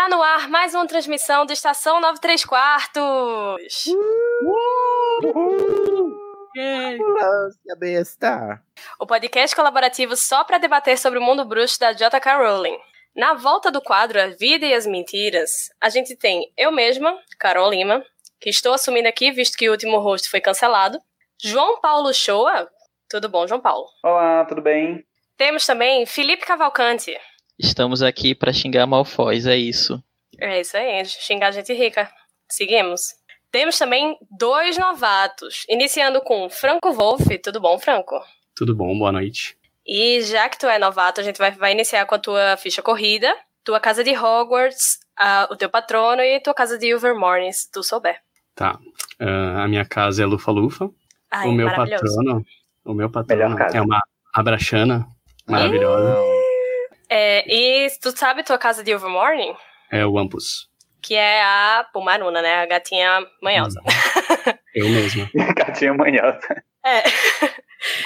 Está no ar mais uma transmissão do Estação 93 Quartos. A besta. O podcast colaborativo só para debater sobre o mundo bruxo da J.K. Rowling. Na volta do quadro A Vida e as Mentiras, a gente tem eu mesma, Carol Lima, que estou assumindo aqui, visto que o último host foi cancelado. João Paulo Shoa. Tudo bom, João Paulo? Olá, tudo bem? Temos também Felipe Cavalcante. Estamos aqui para xingar Malfoys, é isso. É isso aí, xingar gente rica. Seguimos. Temos também dois novatos, iniciando com Franco Wolff. Tudo bom, Franco? Tudo bom, boa noite. E já que tu é novato, a gente vai, vai iniciar com a tua ficha corrida, tua casa de Hogwarts, a- o teu patrono e tua casa de Ilvermorny, se tu souber. Tá. ah, a minha casa é Lufa Lufa. Ai, o meu patrono. O meu patrono é uma abrachana maravilhosa. É, e tu sabe tua casa de Ilvermorny? É o Ampus. Que é a Pumaruna, né? A gatinha manhosa. Eu mesmo. Gatinha manhosa. É.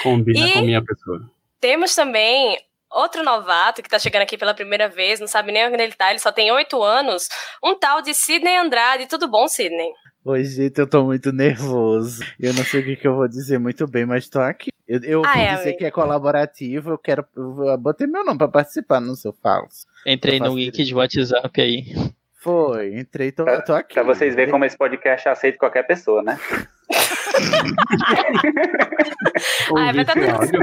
Combina E- com a minha pessoa. Temos também outro novato que tá chegando aqui pela primeira vez, não sabe nem onde ele tá, ele só tem oito anos. Um tal de Sidney Andrade. Tudo bom, Sidney? Oi, gente, eu tô muito nervoso. Eu não sei o que, que eu vou dizer muito bem, mas tô aqui. Eu, eu Ah, vou é, dizer amigo. que é colaborativo, eu quero. Eu botei meu nome pra participar, não sei, eu falso. Entrei Eu no wiki de WhatsApp aí. Foi, entrei, tô, Pra- tô aqui. Pra vocês verem como esse podcast aceita qualquer pessoa, né? Ah, vai dar tudo.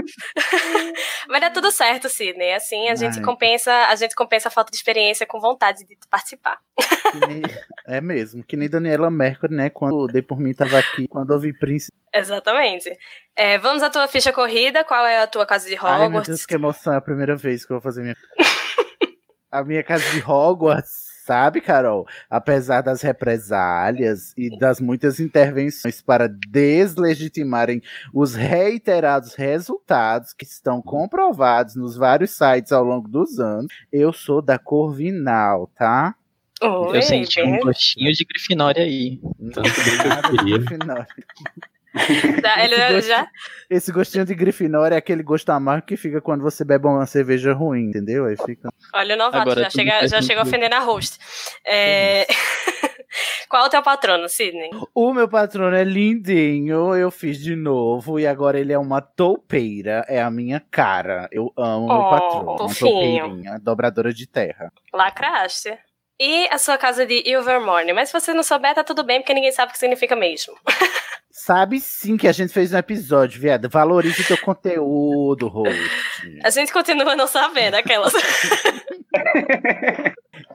Vai dar tudo certo, Sidney. Assim a gente Ai. compensa, a gente compensa a falta de experiência com vontade de participar. Nem- é mesmo, que nem Daniela Mercury, né? Quando dei por mim, tava aqui, quando ouvi Príncipe. Exatamente. É, vamos à tua ficha corrida. Qual é a tua casa de Ai, meu Hogwarts? Deus, que emoção, é a primeira vez que eu vou fazer minha. a minha casa de Hogwarts, sabe, Carol? Apesar das represálias e das muitas intervenções para deslegitimarem os reiterados resultados que estão comprovados nos vários sites ao longo dos anos, eu sou da Corvinal, tá? Oi, Eu senti um gostinho de Grifinória aí. Tanto bem que eu Nada de queria. Grifinória. Já- ele Esse gosto- já, Esse gostinho de Grifinória é aquele gosto amargo que fica quando você bebe uma cerveja ruim, entendeu? Aí fica. olha o novato, Agora já chega, já chega ofendendo a host. É... Qual é o teu patrono, Sidney? O meu patrono é lindinho, eu fiz de novo e agora ele é uma toupeira, é a minha cara. Eu amo meu Oh, patrono, uma fofinho. toupeirinha, dobradora de terra. Lacraste. E a sua casa de Ilvermorny? Mas se você não souber, tá tudo bem, porque ninguém sabe o que significa mesmo. Sabe sim que a gente fez um episódio, viado. Valorize o teu conteúdo, host. A gente continua não sabendo aquelas.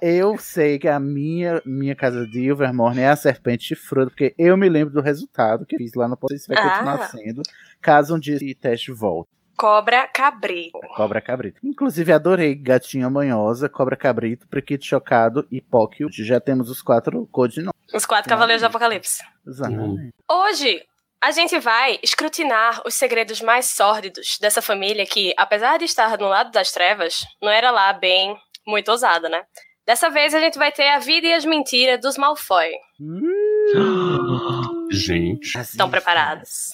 Eu sei que a minha, minha casa de Ilvermorny é a serpente chifruda, porque eu me lembro do resultado que fiz lá no Poder. Isso vai Ah. continuar sendo, caso um dia esse teste volte. Cobra cabrito. Cobra Cabrito. Inclusive, adorei Gatinha Manhosa, Cobra Cabrito, Prequito Chocado e Póquio. Já temos os quatro codinomes. Os quatro cavaleiros do apocalipse. Exatamente. Hoje, a gente vai escrutinar os segredos mais sórdidos dessa família que, apesar de estar no lado das trevas, não era lá bem muito ousada, né? Dessa vez a gente vai ter a vida e as mentiras dos Malfoy. Gente. Estão preparados?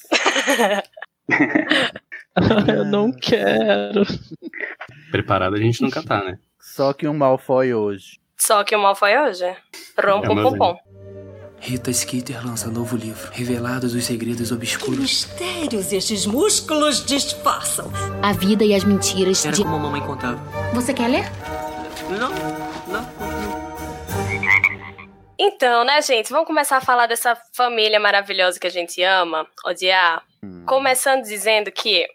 Eu não quero. Preparado a gente nunca tá, né? Só que um Malfoy hoje. Só que o Malfoy hoje. Rom, É pom, uma pom, pom. Rita Skeeter lança novo livro, Revelados os Segredos Obscuros. Mistérios estes músculos disfarçam. A vida e as mentiras Era de. como a mamãe contava. Você quer ler? Não, não, não. Então, né, gente, vamos começar a falar dessa família maravilhosa que a gente ama, odiar. Começando dizendo que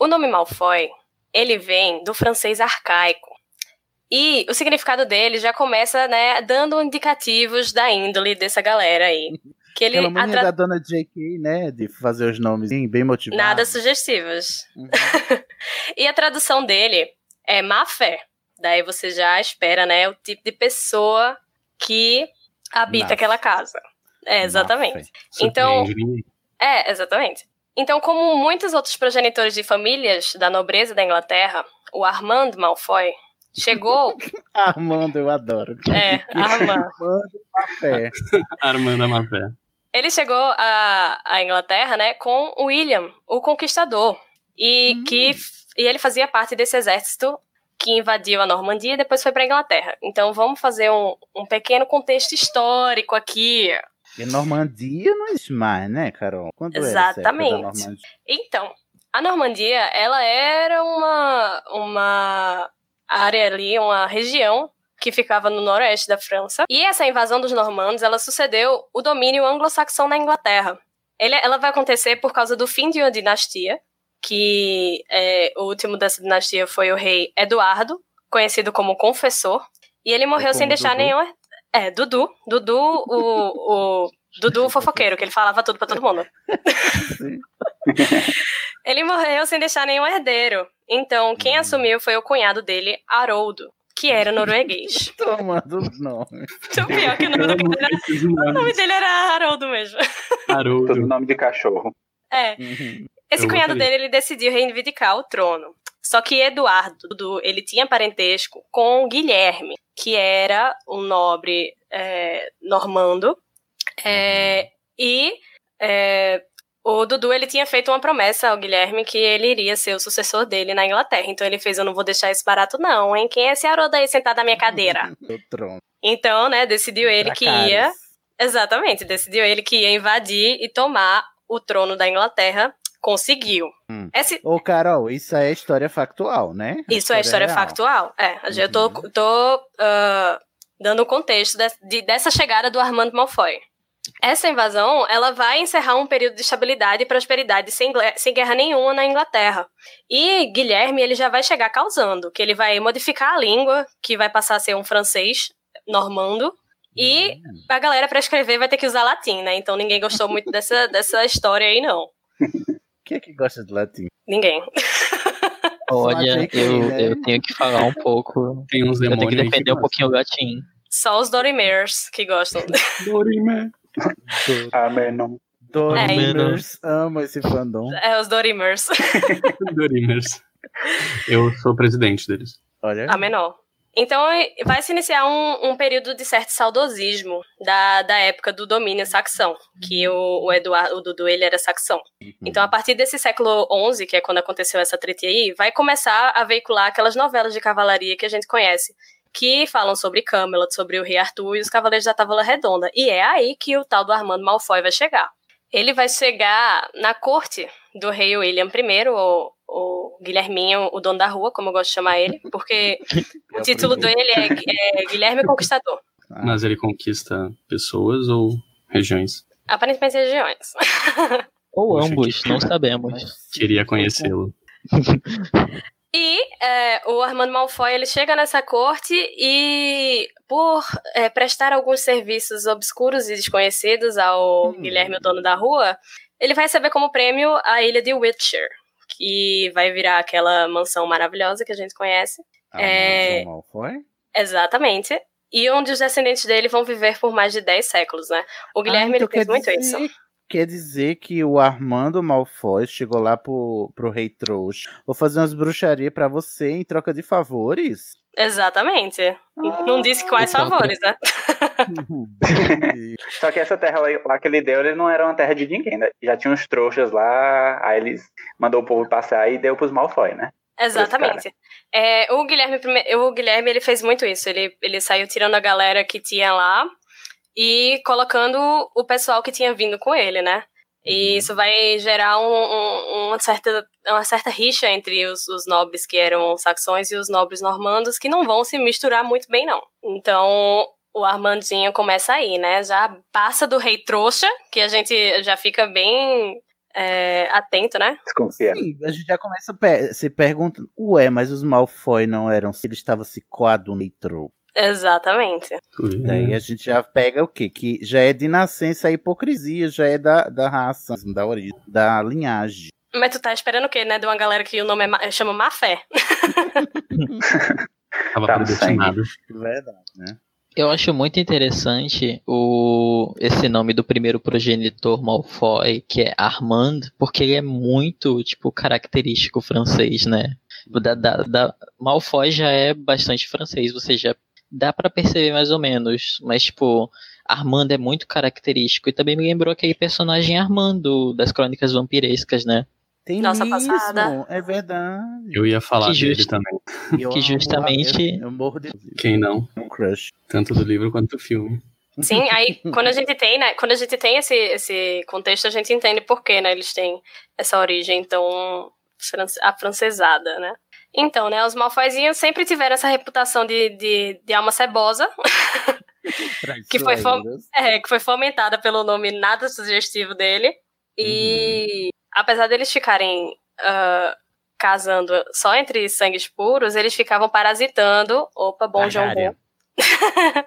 o nome Malfoy, ele vem do francês arcaico. E o significado dele já começa, né, dando indicativos da índole dessa galera aí. Que ele Aquela mania atra- da dona J.K., né? De fazer os nomes bem motivados. Nada sugestivos. e a tradução dele é má fé. Daí você já espera, né, o tipo de pessoa que habita aquela casa. É, exatamente. Então, ninguém. é, exatamente. Então, como muitos outros progenitores de famílias da nobreza da Inglaterra, o Armand Malfoy chegou. Armando, eu adoro. É, Armand. Armando Café. Armando. Ele chegou à, à Inglaterra, né, com William, o Conquistador, e que e ele fazia parte desse exército que invadiu a Normandia e depois foi para Inglaterra. Então vamos fazer um, um pequeno contexto histórico aqui. E Normandia não existe mais, né, Carol? Quando Exatamente. Então, a Normandia, ela era uma uma área ali, uma região que ficava no noroeste da França. E essa invasão dos normandos, ela sucedeu o domínio anglo-saxão na Inglaterra. Ele- ela vai acontecer por causa do fim de uma dinastia, que é, o último dessa dinastia foi o rei Eduardo, conhecido como Confessor. E ele morreu É sem deixar nenhum... É, Dudu. Dudu, o... o Dudu fofoqueiro, que ele falava tudo pra todo mundo. Ele morreu sem deixar nenhum herdeiro. Então, quem assumiu foi o cunhado dele, Haroldo, que era norueguês. Tomando nome. O pior que o nome, dele era, o nome dele era Haroldo mesmo. Todo nome de cachorro. É. Esse Eu cunhado dele, ele decidiu reivindicar o trono. Só que Eduardo, Dudu, ele tinha parentesco com Guilherme, que era um nobre é, normando. É, e é, o Dudu, ele tinha feito uma promessa ao Guilherme que ele iria ser o sucessor dele na Inglaterra. Então ele fez, eu não vou deixar isso barato não, hein? Quem é esse Haroldo aí sentado na minha cadeira? Então, né, decidiu ele que ia. Exatamente, decidiu ele que ia invadir e tomar o trono da Inglaterra. Conseguiu. Hum. Esse- Ô, Carol, isso é história factual, né? Isso é história real. factual. É, eu tô, tô ah, dando o contexto de- de- dessa chegada do Armando Malfoy. Essa invasão, ela vai encerrar um período de estabilidade e prosperidade sem, sem guerra nenhuma na Inglaterra. E Guilherme, ele já vai chegar causando, que ele vai modificar a língua, que vai passar a ser um francês normando, e a galera para escrever vai ter que usar latim, né? Então ninguém gostou muito dessa, dessa história aí, não. Quem é que gosta de latim? Ninguém. Olha, eu, né? eu tenho que falar um pouco. Tem uns eu tenho que demônios defender um pouquinho o gatinho. Só os Dorimers que gostam. Dorime. Amém, não. Dorimers ama esse fandom. É, os Dorimers. Dorimers. Eu sou presidente deles. Olha. A menor. Então vai se iniciar um, um período de certo saudosismo da, da época do domínio saxão, que o, o Eduardo, o Dudu, ele era saxão. Então a partir desse século XI, que é quando aconteceu essa treta aí, vai começar a veicular aquelas novelas de cavalaria que a gente conhece, que falam sobre Camelot, sobre o rei Arthur e os cavaleiros da Távola Redonda. E é aí que o tal do Armando Malfoy vai chegar. Ele vai chegar na corte do rei William I, o, o Guilherminho, o dono da rua, como eu gosto de chamar ele, porque o título dele é, é Guilherme Conquistador. Mas ele conquista pessoas ou regiões? Aparentemente regiões. Ou Poxa, ambos, que não sabemos. Queria conhecê-lo. E é, o Armando Malfoy ele chega nessa corte e, por é, prestar alguns serviços obscuros e desconhecidos ao Guilherme, o dono da rua, ele vai receber como prêmio a ilha de Witcher, que vai virar aquela mansão maravilhosa que a gente conhece. Ah, É, Mal foi? exatamente. E onde os descendentes dele vão viver por mais de 10 séculos, né? O Guilherme Ah, então ele fez muito dizer- isso. Quer dizer que o Armando Malfoy chegou lá pro, pro rei trouxa. Vou fazer umas bruxarias pra você em troca de favores? Exatamente. Não disse quais favores, né? Só que essa terra lá, que ele deu, ele não era uma terra de ninguém, né? Já tinha uns trouxas lá, aí eles mandou o povo passar e deu pros Malfoy, né? Exatamente. É, o Guilherme, o Guilherme ele fez muito isso. Ele, ele saiu tirando a galera que tinha lá e colocando o pessoal que tinha vindo com ele, né? E isso vai gerar um- um- uma, certa, uma certa rixa entre os, os nobres que eram saxões e os nobres normandos, que não vão se misturar muito bem, não. Então, o Armandinho começa aí, né? Já passa do rei trouxa, que a gente já fica bem é, atento, né? Desconfia. Sim, a gente já começa a pe- se perguntando, ué, mas os Malfoy não eram, ele estava se coadunitro. Exatamente. Daí a gente já pega o quê? Que já é de nascença a hipocrisia, já é da, da raça, da origem, da linhagem. Mas tu tá esperando o quê, né? De uma galera que o nome é ma- chama Má Fé. Tava Tá no predestinado. Verdade, né? Eu acho muito interessante o esse nome do primeiro progenitor Malfoy, que é Armand, porque ele é muito, tipo, característico francês, né? Da, da, da- Malfoy já é bastante francês, você já dá pra perceber mais ou menos, mas, tipo, Armand é muito característico e também me lembrou aquele personagem Armando das Crônicas Vampirescas, né? Tem Nossa mesmo, passada. é verdade. Eu ia falar Que dele justo. também. Eu Que justamente- Eu, eu morro de Quem não? um crush. Tanto do livro quanto do filme. Sim, aí quando a gente tem, né? Quando a gente tem esse, esse contexto, a gente entende por que, né? Eles têm essa origem tão france- afrancesada, né? Então, né? Os Malfoyzinhos sempre tiveram essa reputação de, de, de alma cebosa, que foi, é, que foi fomentada pelo nome nada sugestivo dele. E apesar deles ficarem ah, casando só entre sangues puros, eles ficavam parasitando. Opa, bom. Bom.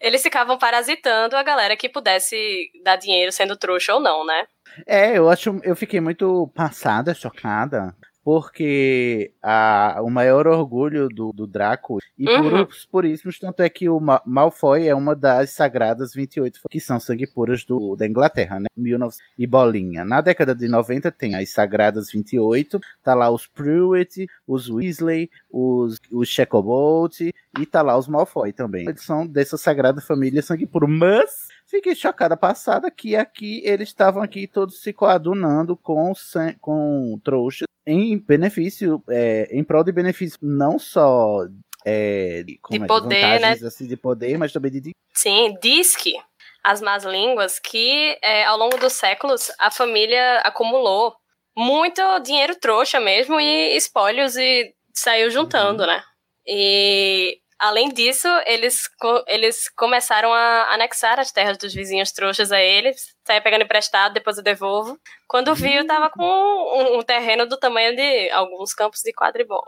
Eles ficavam parasitando a galera que pudesse dar dinheiro sendo trouxa ou não, né? É, eu acho, eu fiquei muito passada, chocada, porque a, o maior orgulho do, do Draco, e por Uhum. os puríssimos, tanto é que o Ma- Malfoy é uma das sagradas 28 que são sangue puras do, da Inglaterra, né? 1900 e bolinha. Na década de 90 tem as sagradas 28, tá lá os Pruitt, os Weasley, os, os Shacklebolt, e tá lá os Malfoy também. Eles são dessa sagrada família sangue puro, mas Fiquei chocada passada que aqui eles estavam aqui todos se coadunando com, com trouxas em benefício, é, em prol de benefício não só é, como é, poder, vantagens, né? assim, de poder, mas também de. Sim, diz que as más línguas que é, ao longo dos séculos a família acumulou muito dinheiro trouxa mesmo e espólios e saiu juntando, né? E além disso, eles, co- eles começaram a anexar as terras dos vizinhos trouxas a eles, saia pegando emprestado, depois eu devolvo. Quando viu, tava com um, um terreno do tamanho de alguns campos de quadribol.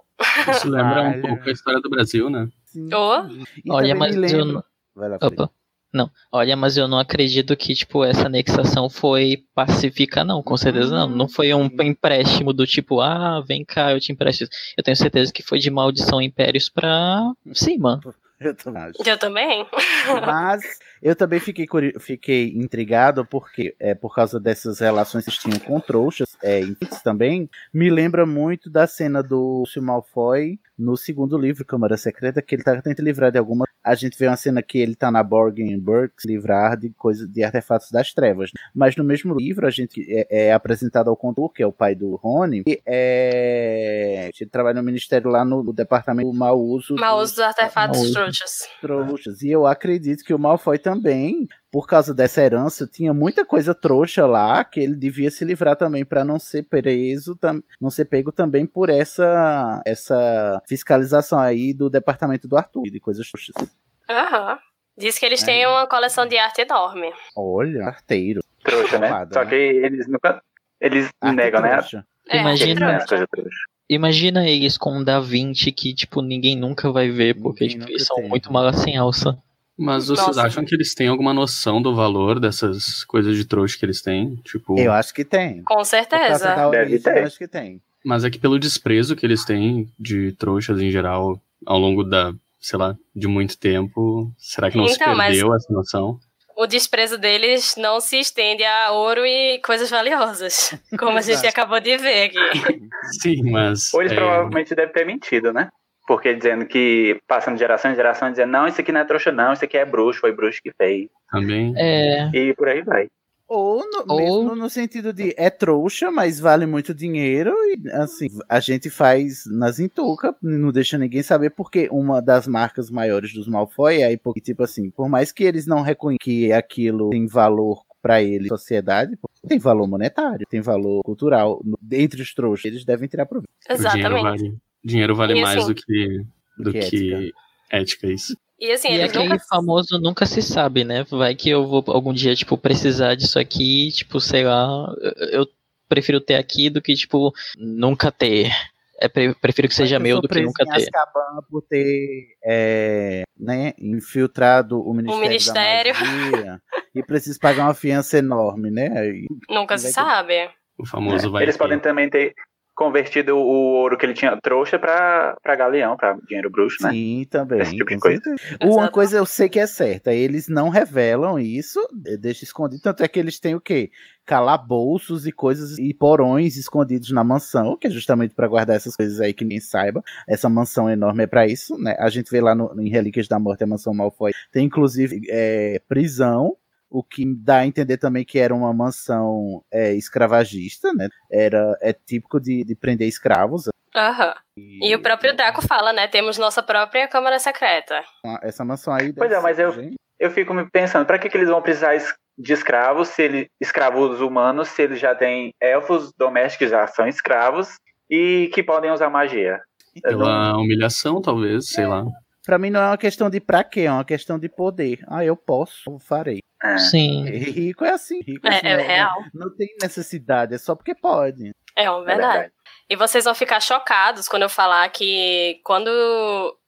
Isso lembra um pouco a história do Brasil, né? Oh, Olha, mas eu Vai lá, Felipe. Opa. Não, olha, mas eu não acredito que, tipo, essa anexação foi pacífica, não, com certeza não. Não foi um empréstimo do tipo, ah, vem cá, eu te empresto. isso. Eu tenho certeza que foi de maldição impérios pra cima. Eu também eu também. Mas eu também fiquei, fiquei intrigado porque, é, por causa dessas relações que eles tinham com trouxas, é, também, me lembra muito da cena do Lúcio Malfoy no segundo livro, Câmara Secreta, que ele tá tentando livrar de alguma. A gente vê uma cena que ele tá na Borgen Burke se livrar de coisas de artefatos das trevas. Mas no mesmo livro, a gente é, é apresentado ao condutor, que é o pai do Rony, e é, ele trabalha no ministério lá no, no departamento do mau uso Mau dos- uso dos artefatos trouxas. trouxas. E eu acredito que o Malfoy também, por causa dessa herança, tinha muita coisa trouxa lá que ele devia se livrar também para não ser preso, tam- não ser pego também por essa essa fiscalização aí do departamento do Arthur de coisas trouxas. Aham. Diz que eles É. têm uma coleção de arte enorme. Olha, arteiro. Trouxa, né? Só né? que eles nunca. Eles Arte negam, né? trouxa. É, Imagina-. Imagina eles com um Da Vinci que, tipo, ninguém nunca vai ver, porque, tipo, eles são tem. muito malas sem alça. Mas vocês Nossa. acham que eles têm alguma noção do valor dessas coisas de trouxa que eles têm? Tipo, Eu acho que tem. Com certeza. da Deve origem, ter. eu acho que tem. mas é que pelo desprezo que eles têm de trouxas em geral ao longo da, sei lá, de muito tempo, será que não se Então, mas- perdeu essa noção? O desprezo deles não se estende a ouro e coisas valiosas. Como a gente acabou de ver aqui. Sim, mas Ou eles é, provavelmente devem ter mentido, né? Porque dizendo que, passando de geração em geração, dizendo, não, isso aqui não é trouxa, não, isso aqui é bruxo, foi bruxo que fez. também É. E por aí vai. Ou, no, Ou- mesmo no sentido de é trouxa, mas vale muito dinheiro e assim, a gente faz nas intuca, não deixa ninguém saber porque uma das marcas maiores dos Malfoy é a tipo assim, por mais que eles não reconheçam que aquilo tem valor pra eles, sociedade, tem valor monetário, tem valor cultural, no- entre os trouxas, eles devem tirar proveito. Exatamente. Dinheiro vale E mais assim- do que, do que que ética, isso. E assim, e eles aquele nunca. famoso nunca se sabe, né? Vai que eu vou algum dia, tipo, precisar disso aqui, tipo, sei lá, eu- prefiro ter aqui do que, tipo, nunca ter. É, pre- prefiro que seja Eu meu do que nunca ter. Azkaban por ter é, né, infiltrado o Ministério, Ministério. da Magia e preciso pagar uma fiança enorme, né? Aí- Nunca se Vai que- sabe. O famoso vai Eles ter. podem também ter convertido o ouro que ele tinha trouxa pra, pra galeão, pra dinheiro bruxo, né? Sim, também. Esse tipo de coisa. certeza. Uma coisa eu sei que é certa, eles não revelam isso, eh, deixa escondido, tanto é que eles têm o quê? Calabouços e coisas e porões escondidos na mansão, que é justamente para guardar essas coisas aí que ninguém saiba. Essa mansão enorme é para isso, né? A gente vê lá no, em Relíquias da Morte, a mansão Malfoy, tem inclusive eh, prisão, o que dá a entender também que era uma mansão eh, escravagista, né? Era, é típico de, de prender escravos. Aham. E o próprio Draco fala, né? Temos nossa própria câmara secreta. Essa mansão aí. Pois é, mas eu, gente. eu fico me pensando, pra que, que eles vão precisar de escravos, se ele, escravos humanos, se eles já têm elfos domésticos, já são escravos, e que podem usar magia? Eu não- Pela humilhação, talvez, sei lá. Pra mim não é uma questão de pra quê, é uma questão de poder. Ah, eu posso, eu farei. Sim. Rico é assim. Rico É- assim, é não- real. Não, tem necessidade, é só porque pode. É, uma verdade. verdade. E vocês vão ficar chocados quando eu falar que quando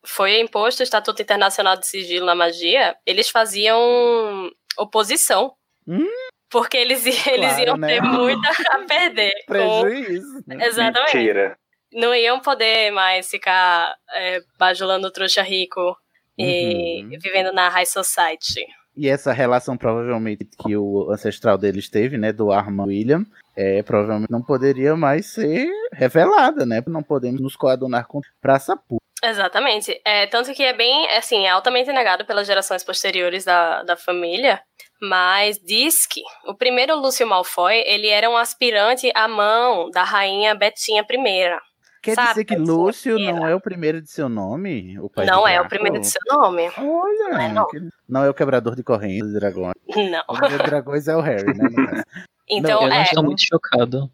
foi imposto o Estatuto Internacional de Sigilo na Magia, eles faziam oposição. Hum? Porque eles, eles Claro, iam né? ter muito a perder. com- Prejuízo. né? Exatamente. Mentira. Não iam poder mais ficar é, bajulando o trouxa rico e Uhum. vivendo na high society. E essa relação provavelmente que o ancestral deles teve, né, do Armand William, é, provavelmente não poderia mais ser revelada, né? Não podemos nos coadunar com praça pública. Exatamente. É, tanto que é bem, assim, é altamente negado pelas gerações posteriores da, da família, mas diz que o primeiro Lúcio Malfoy, ele era um aspirante à mão da rainha Betinha I. Quer Sabe, dizer que Lúcio I? não é o primeiro de seu nome? O pai Não é o primeiro de seu nome. Olha, Não é, não. que- não é o quebrador de correntes dos dragões. Não. O dragões é o Harry, né? Então, eu não é, estou muito chocado.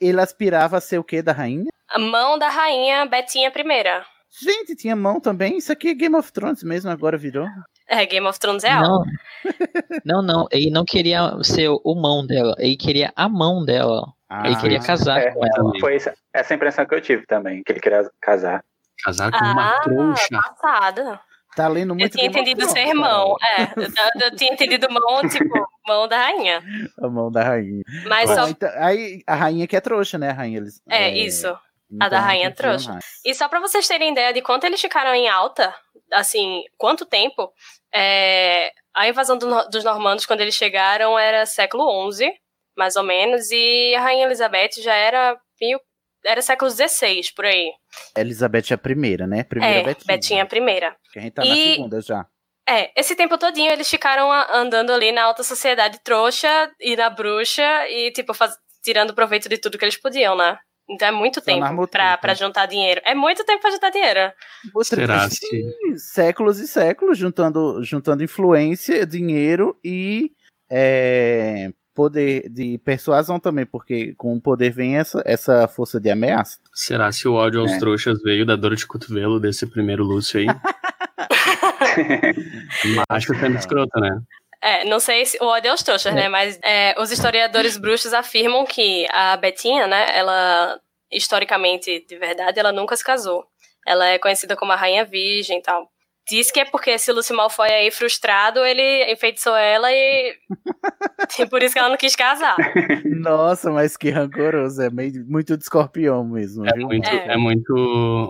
Ele aspirava a ser o quê da rainha? a mão da rainha Betinha I. Gente, tinha mão também. Isso aqui é Game of Thrones mesmo, agora virou. É, Game of Thrones é algo. Não, não, não. Ele não queria ser o mão dela. Ele queria a mão dela. Ah, ele queria casar É, com ela. foi essa, impressão que eu tive também, que ele queria casar. Casar com uma Ah, trouxa. passada. Tá lendo Eu muito tinha Game of entendido mão. Carol. É, eu, eu tinha entendido mão, tipo, mão da rainha. A mão da rainha. Mas Bom, só. então, aí a rainha que é trouxa, né? A rainha eles. É, isso. A então da rainha tinha trouxa. mais. E só pra vocês terem ideia de quanto eles ficaram em alta, assim, quanto tempo, é, a invasão do dos normandos, quando eles chegaram, era século XI, mais ou menos, e a Rainha Elizabeth já era mil, era século XVI, por aí. Elizabeth é a primeira, né? Primeira é, Betinha. Betinha a primeira. Que a gente tá na E- segunda já. É, esse tempo todinho eles ficaram andando ali na alta sociedade trouxa e na bruxa e, tipo, faz- tirando proveito de tudo que eles podiam, né? Então é muito Só tempo pra, pra juntar dinheiro. É muito tempo pra juntar dinheiro. Será Sim, se- séculos e séculos juntando, juntando influência, dinheiro e é, poder de persuasão também, porque com o poder vem essa, essa força de ameaça. Será se o ódio aos É. trouxas veio da dor de cotovelo desse primeiro Lúcio aí? Acho que sendo escroto, né? É, não sei se o ódio aos trouxas, né? Mas é, os historiadores bruxos afirmam que a Betinha, né? Ela, historicamente, de verdade, ela nunca se casou. Ela é conhecida como a Rainha Virgem e tal. Diz que é porque esse Lúcio Malfoy aí, frustrado, ele enfeitiçou ela e... e por isso que ela não quis casar. Nossa, mas que rancoroso, é meio, muito de escorpião mesmo, É viu? muito, É. é muito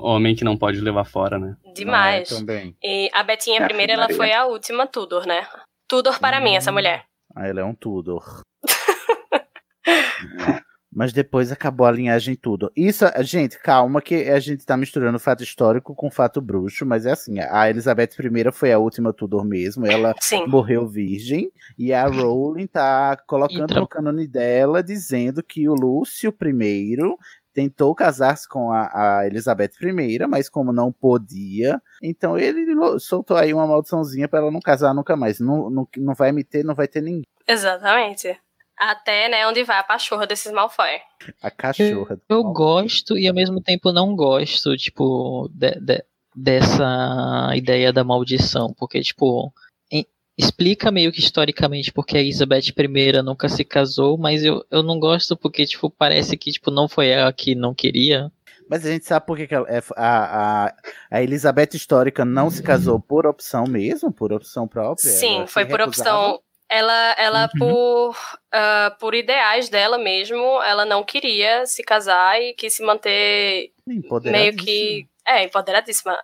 homem que não pode levar fora, né? Demais. Ah, é, também. E a Betinha, Ave primeiro, ela foi a última Tudor, né? Tudor para mim, essa mulher. Ah, ela é um Tudor. Mas depois acabou a linhagem tudo. Isso, gente, calma que a gente tá misturando fato histórico com fato bruxo, mas é assim, a Elizabeth I foi a última Tudor mesmo, ela Sim. morreu virgem, e a Rowling tá colocando Então. no cânone dela, dizendo que o Lúcio I tentou casar-se com a, a Elizabeth I, mas como não podia, então ele soltou aí uma maldiçãozinha pra ela não casar nunca mais. Não, não, não vai me ter, não vai ter ninguém. Exatamente. Até, né, onde vai a pachorra desses Malfoy. A cachorra. Eu gosto e ao mesmo tempo não gosto, tipo, de- de- dessa ideia da maldição, porque, tipo, em- explica meio que historicamente porque a Elizabeth I nunca se casou, mas eu, eu não gosto porque, tipo, parece que, tipo, não foi ela que não queria. Mas a gente sabe por que, é- a, a, a Elizabeth histórica não se casou por opção mesmo, por opção própria. Sim, foi por recusava? opção. Ela, ela por, ah, por ideais dela mesmo, ela não queria se casar e quis se manter meio que. É, empoderadíssima.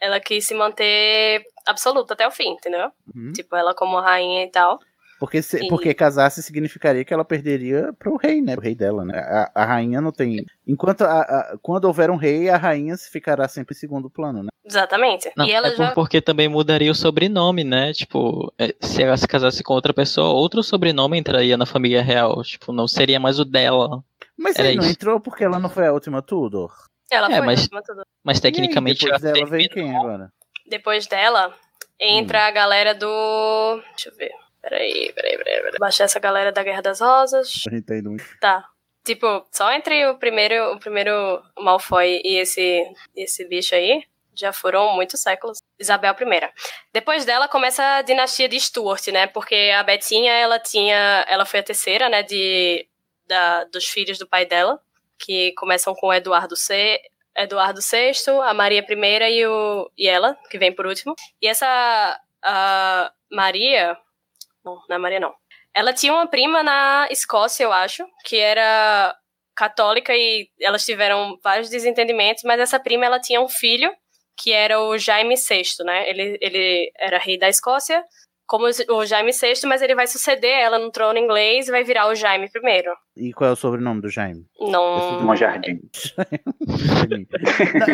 Ela quis se manter absoluta até o fim, entendeu? Uhum. Tipo, ela como rainha e tal. Porque, se, porque casasse significaria que ela perderia pro rei, né? O rei dela, né? A, a rainha não tem. Enquanto a, a- quando houver um rei, a rainha ficará sempre em segundo plano, né? Exatamente. Não, e ela é já. porque também mudaria o sobrenome, né? Tipo, é, se ela se casasse com outra pessoa, outro sobrenome entraria na família real. Tipo, não seria mais o dela. Mas Era não isso. entrou porque ela não foi a última Tudor. Ela É, foi mas- acima de tudo. Mas tecnicamente e aí, depois ela dela veio quem agora? Depois dela, entra Hum. a galera do. Deixa eu ver. Peraí, peraí, peraí. peraí. Baixar essa galera da Guerra das Rosas. A gente tá indo muito. Tá. Tipo, só entre o primeiro, o primeiro Malfoy e esse, esse bicho aí, já foram muitos séculos. Isabel I. Depois dela começa a dinastia de Stuart, né? Porque a Betinha, ela tinha, ela foi a terceira, né, de da, dos filhos do pai dela, que começam com Eduardo C, Eduardo VI, a Maria I e o e ela, que vem por último. E essa a Maria, não, não é Maria não. Ela tinha uma prima na Escócia, eu acho, que era católica e elas tiveram vários desentendimentos, mas essa prima ela tinha um filho que era o Jaime VI, né? Ele, ele era rei da Escócia, como o Jaime VI, mas ele vai suceder ela no trono inglês e vai virar o Jaime I. E qual é o sobrenome do Jaime? Não. Monjardim.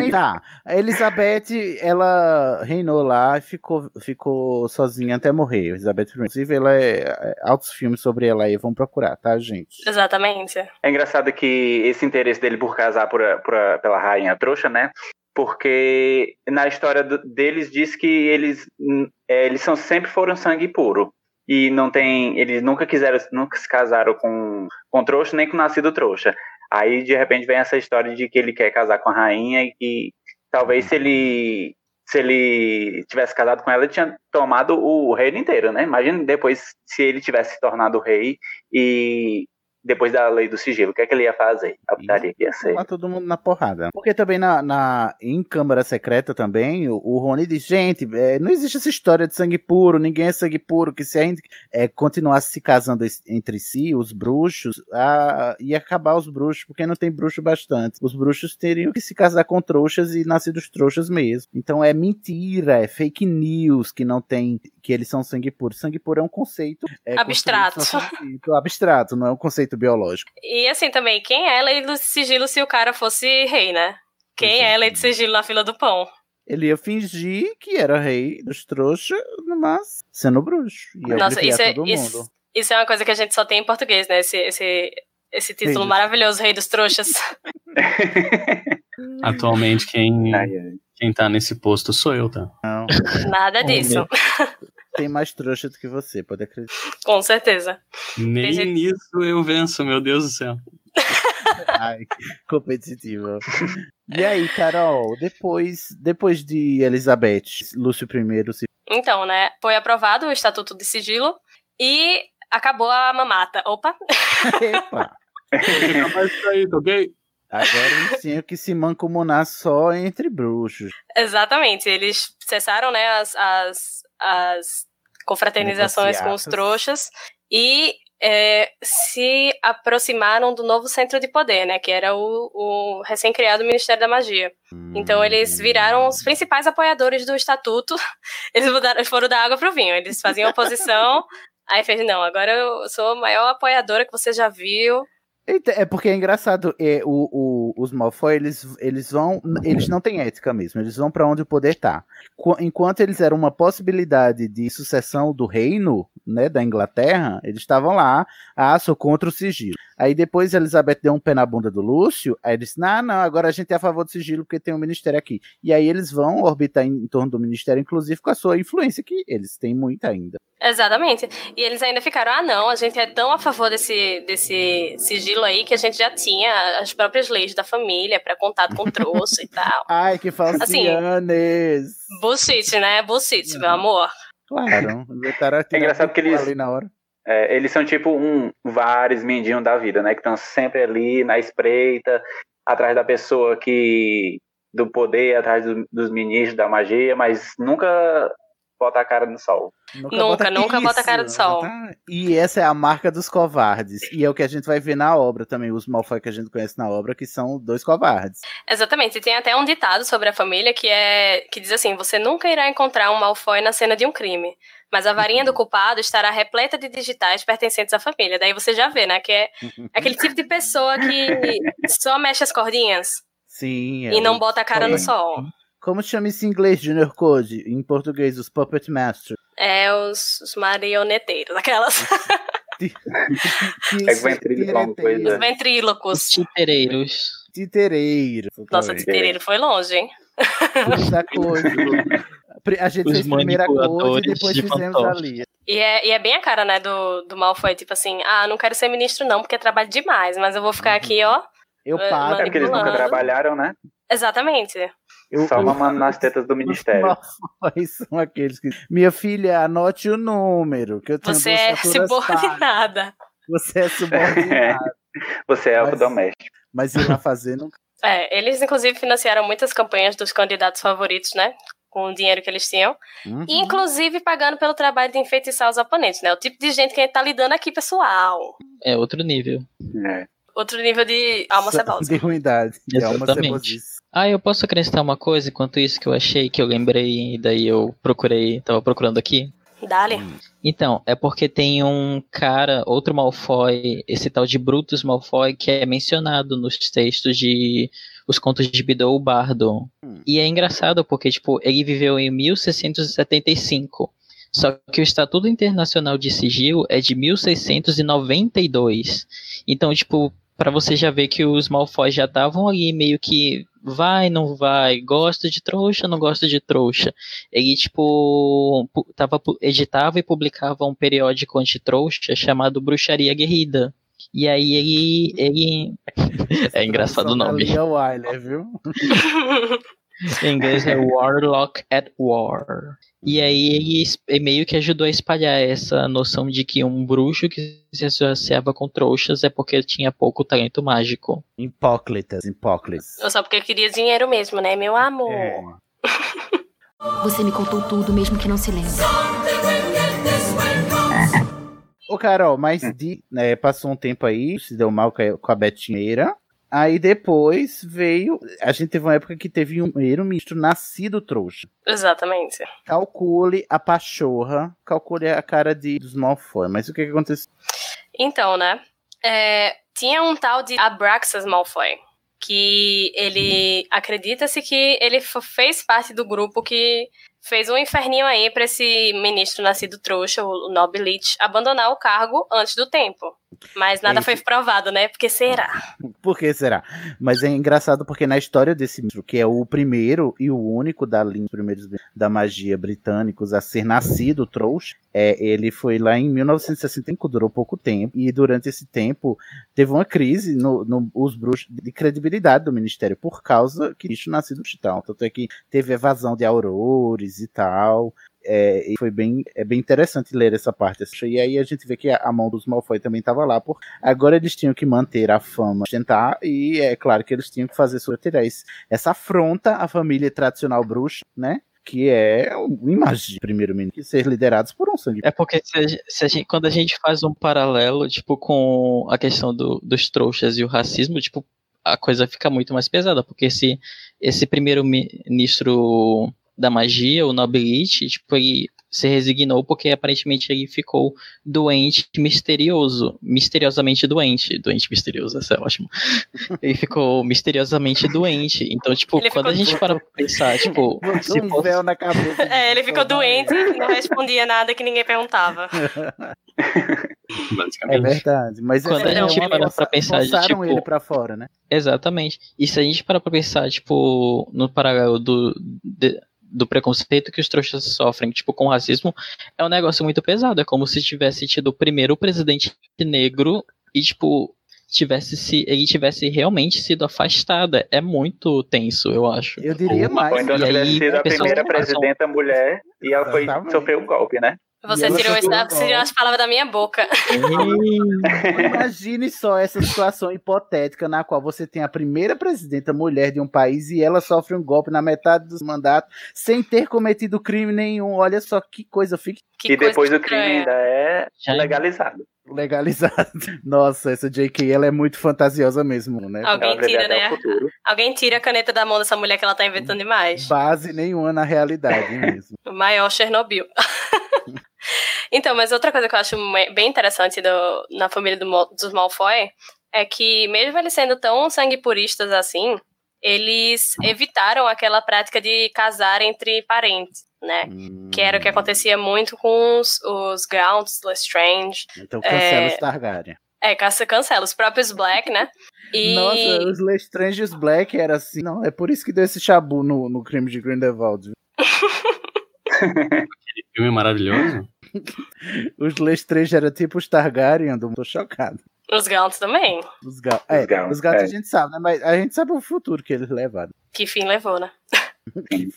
tá, a Elizabeth, ela reinou lá e ficou, ficou sozinha até morrer. Elizabeth, I. inclusive, ela é, é altos filmes sobre ela aí, vão procurar, tá, gente? Exatamente. É engraçado que esse interesse dele por casar por, por, pela rainha trouxa, né? Porque na história do- deles diz que eles, hum, é, eles são, sempre foram sangue puro. E não tem. Eles nunca quiseram, nunca se casaram com, com trouxa, nem com nascido trouxa. Aí, de repente, vem essa história de que ele quer casar com a rainha e que talvez se ele. Se ele tivesse casado com ela, ele tinha tomado o reino inteiro, né? Imagina depois se ele tivesse se tornado rei e depois da lei do sigilo, o que é que ele ia fazer? A putaria que ia ser. Lá todo mundo na porrada. Porque também na, na em Câmara Secreta também, o, o Rony diz, gente, é, não existe essa história de sangue puro, ninguém é sangue puro, que se a gente é, continuasse se casando entre si, os bruxos, a, ia acabar os bruxos, porque não tem bruxo bastante. Os bruxos teriam que se casar com trouxas e nascidos trouxas mesmo. Então é mentira, é fake news que não tem, que eles são sangue puro. Sangue puro é um conceito é, Abstrato. só científico, abstrato, não é um conceito biológico. E assim também, quem é lei do sigilo se o cara fosse rei, né? Quem é lei de sigilo na fila do pão? Ele ia fingir que era rei dos trouxas, mas sendo bruxo. Ia Nossa, isso é, todo isso, mundo. isso é uma coisa que a gente só tem em português, né? Esse, esse, esse título dos- maravilhoso, Rei dos Trouxas. Atualmente, quem, quem tá nesse posto sou eu, tá? Não. Nada disso. Tem mais trouxa do que você, pode acreditar. Com certeza. Nem gente- nisso eu venço, meu Deus do céu. Ai, competitivo. E aí, Carol, depois, depois de Elizabeth, Lúcio I se Então, né? Foi aprovado o Estatuto de Sigilo e acabou a mamata. Opa! Epa! Mas isso aí, tá ok? Agora eles tinham que se mancomunar só entre bruxos. Exatamente. Eles cessaram, né, as, as, as confraternizações com os trouxas e é, se aproximaram do novo centro de poder, né? Que era o, o recém-criado Ministério da Magia. Então eles viraram os principais apoiadores do estatuto. Eles mudaram, foram da água pro vinho. Eles faziam oposição. Aí fez, não, agora eu sou a maior apoiadora que você já viu. É porque é engraçado, é, o, o- os Malfoy, eles, eles vão, eles não têm ética mesmo, eles vão pra onde o poder tá. Qu- Enquanto eles eram uma possibilidade de sucessão do reino, né, da Inglaterra, eles estavam lá, ah, sou contra o sigilo. Aí depois Elizabeth deu um pé na bunda do Lúcio, aí disse, não, não, agora a gente é a favor do sigilo porque tem um ministério aqui. E aí eles vão orbitar em, em torno do ministério, inclusive com a sua influência, que eles têm muita ainda. Exatamente. E eles ainda ficaram, ah, não, a gente é tão a favor desse, desse sigilo aí que a gente já tinha as próprias leis da família para contato com trouxa e tal. Ai, que falcianes! Assim, bullshit, né? Bullshit, meu amor. Claro. É engraçado que eles, ali na hora. é, eles são tipo um vários mendinhos da vida, né? Que estão sempre ali na espreita, atrás da pessoa que do poder, atrás do- dos ministros da magia, mas nunca bota a cara no sol. Nunca, nunca bota a cara do sol. E essa é a marca dos covardes. E é o que a gente vai ver na obra também, os Malfoy que a gente conhece na obra, que são dois covardes. Exatamente. E tem até um ditado sobre a família que é que diz assim: você nunca irá encontrar um Malfoy na cena de um crime. Mas a varinha do culpado estará repleta de digitais pertencentes à família. Daí você já vê, né? Que é aquele tipo de pessoa que só mexe as cordinhas Sim. e é não o- bota a cara no sol. Como chama isso em inglês, Junior Code? Em português, os Puppet Masters. É os, os marioneteiros, aquelas. É ventríloco. Os ventrílocos. Titereiros. Titereiro. Nossa, titereiro foi longe, hein? Muita coisa. A gente Os fez primeira coisa e depois de fizemos fantoche. ali. E é, e é bem a cara, né, do, do Malfoy, tipo assim, ah, não quero ser ministro não, porque é trabalho demais, mas eu vou ficar aqui, ó. Eu eh, pago. É porque eles nunca trabalharam, né? Exatamente. Eu, Só mamando nas tetas do ministério. São aqueles que. Minha filha, anote o número. Que eu tenho Você é subordinada. Você é subordinado. Você é Mas- doméstico. Mas ir lá fazer não. É, eles inclusive financiaram muitas campanhas dos candidatos favoritos, né? Com o dinheiro que eles tinham. Uhum. E, inclusive pagando pelo trabalho de enfeitiçar os oponentes, né? O tipo de gente que a gente tá lidando aqui, pessoal. É outro nível. É. Outro nível de alma cebosa. De ruindade. De alma Exatamente. Ah, eu posso acrescentar uma coisa enquanto isso que eu achei, que eu lembrei, e daí eu procurei, tava procurando aqui. Dale. Então, é porque tem um cara, outro Malfoy, esse tal de Brutus Malfoy, que é mencionado nos textos de Os Contos de Bidou o Bardo. E é engraçado porque, tipo, ele viveu em 1675. Só que o Estatuto Internacional de Sigil é de 1692. Então, tipo, pra você já ver que os Malfoy já estavam ali meio que vai, não vai, gosta de trouxa, não gosta de trouxa. Ele, tipo, tava, editava e publicava um periódico anti-trouxa chamado Bruxaria Guerrida. E aí ele. ele... é engraçado o da nome. Wyler, viu? Em inglês é Warlock at War. E aí ele meio que ajudou a espalhar essa noção de que um bruxo que se associava com trouxas é porque tinha pouco talento mágico. Hipócritas, hipócritas. Ou só porque eu queria dinheiro mesmo, né, meu amor? É. Você me contou tudo, mesmo que não se lembre. Ô, Carol, mas de, né, passou um tempo aí, se deu mal com a, com a Betinheira. Aí depois veio. A gente teve uma época que teve um primeiro-ministro nascido trouxa. Exatamente. Calcule a pachorra, calcule a cara de, dos Malfoy. Mas o que, que aconteceu? Então, né? é, tinha um tal de Abraxas Malfoy. Que ele acredita-se que ele fez parte do grupo que fez um inferninho aí pra esse ministro nascido trouxa, o Nob abandonar o cargo antes do tempo. Mas nada Esse- foi provado, né? Porque será? Por que será? Mas é engraçado porque na história desse ministro, que é o primeiro e o único da linha dos primeiros da magia britânicos a ser nascido trouxa, é, ele foi lá em 1965, durou pouco tempo, e durante esse tempo teve uma crise no, no- os bruxos de credibilidade do ministério por causa que bicho nascido tal. Tanto é que teve evasão de aurores e tal. É, foi bem, é bem interessante ler essa parte. E aí a gente vê que a, mão dos Malfoy também estava lá. Por, agora eles tinham que manter a fama, tentar, e é claro que eles tinham que fazer tirar essa afronta à família tradicional bruxa, né? Que é imagem primeiro-ministro, ser liderados por um sangue. É porque se a, se a gente, quando a gente faz um paralelo, tipo, com a questão do- dos trouxas e o racismo, tipo, a coisa fica muito mais pesada, porque se esse primeiro-ministro da magia, o Nobilite, tipo, ele se resignou porque aparentemente ele ficou doente, misterioso, misteriosamente doente, doente misterioso, isso é ótimo. Ele ficou misteriosamente doente. Então, tipo, Ele quando a gente para pra pensar, tipo, se um fosse- véu na cabeça. É, ele ficou doente e não respondia nada que ninguém perguntava. É verdade, mas Quando essa a é gente uma para pra pensar tipo, ele pra fora, né? Exatamente. E se a gente parar pra pensar, tipo, no paralelo do, de- do preconceito que os trouxas sofrem, tipo, com racismo, é um negócio muito pesado. É como se tivesse tido o primeiro presidente negro e, tipo, tivesse se ele tivesse realmente sido afastada. É muito tenso, eu acho. Eu diria mais. Ou então E tivesse aí, sido a primeira presidenta mulher e ela foi sofreu um golpe, né? Você tirou, você as palavras da minha boca. Imagine só essa situação hipotética na qual você tem a primeira presidenta mulher de um país e ela sofre um golpe na metade dos mandatos sem ter cometido crime nenhum. Olha só que coisa fica Que e depois o crime ainda é legalizado. legalizada. Nossa, essa JK ela é muito fantasiosa mesmo, né? Alguém tira, né? Alguém tira a caneta da mão dessa mulher que ela tá inventando demais. Base nenhuma na realidade mesmo. O maior Chernobyl. então, mas outra coisa que eu acho bem interessante do- na família do dos Malfoy é que, mesmo eles sendo tão sangue puristas assim, eles evitaram aquela prática de casar entre parentes, né? Que era o que acontecia muito com os, os Gaunts, Lestrange. Então cancela É, os Targaryen. É, caça- cancela os próprios Black, né? E Nossa, os Lestranges Black era assim. Não, é por isso que deu esse chabu no, no crime de Grindelwald. Aquele filme maravilhoso. Os Lestrange era tipo os Targaryen do Tô chocado. os Gaunts também. Os Gal... É, Gaunt, os gatos é. a gente sabe, né? Mas a gente sabe o futuro que eles levaram. Que fim levou, né?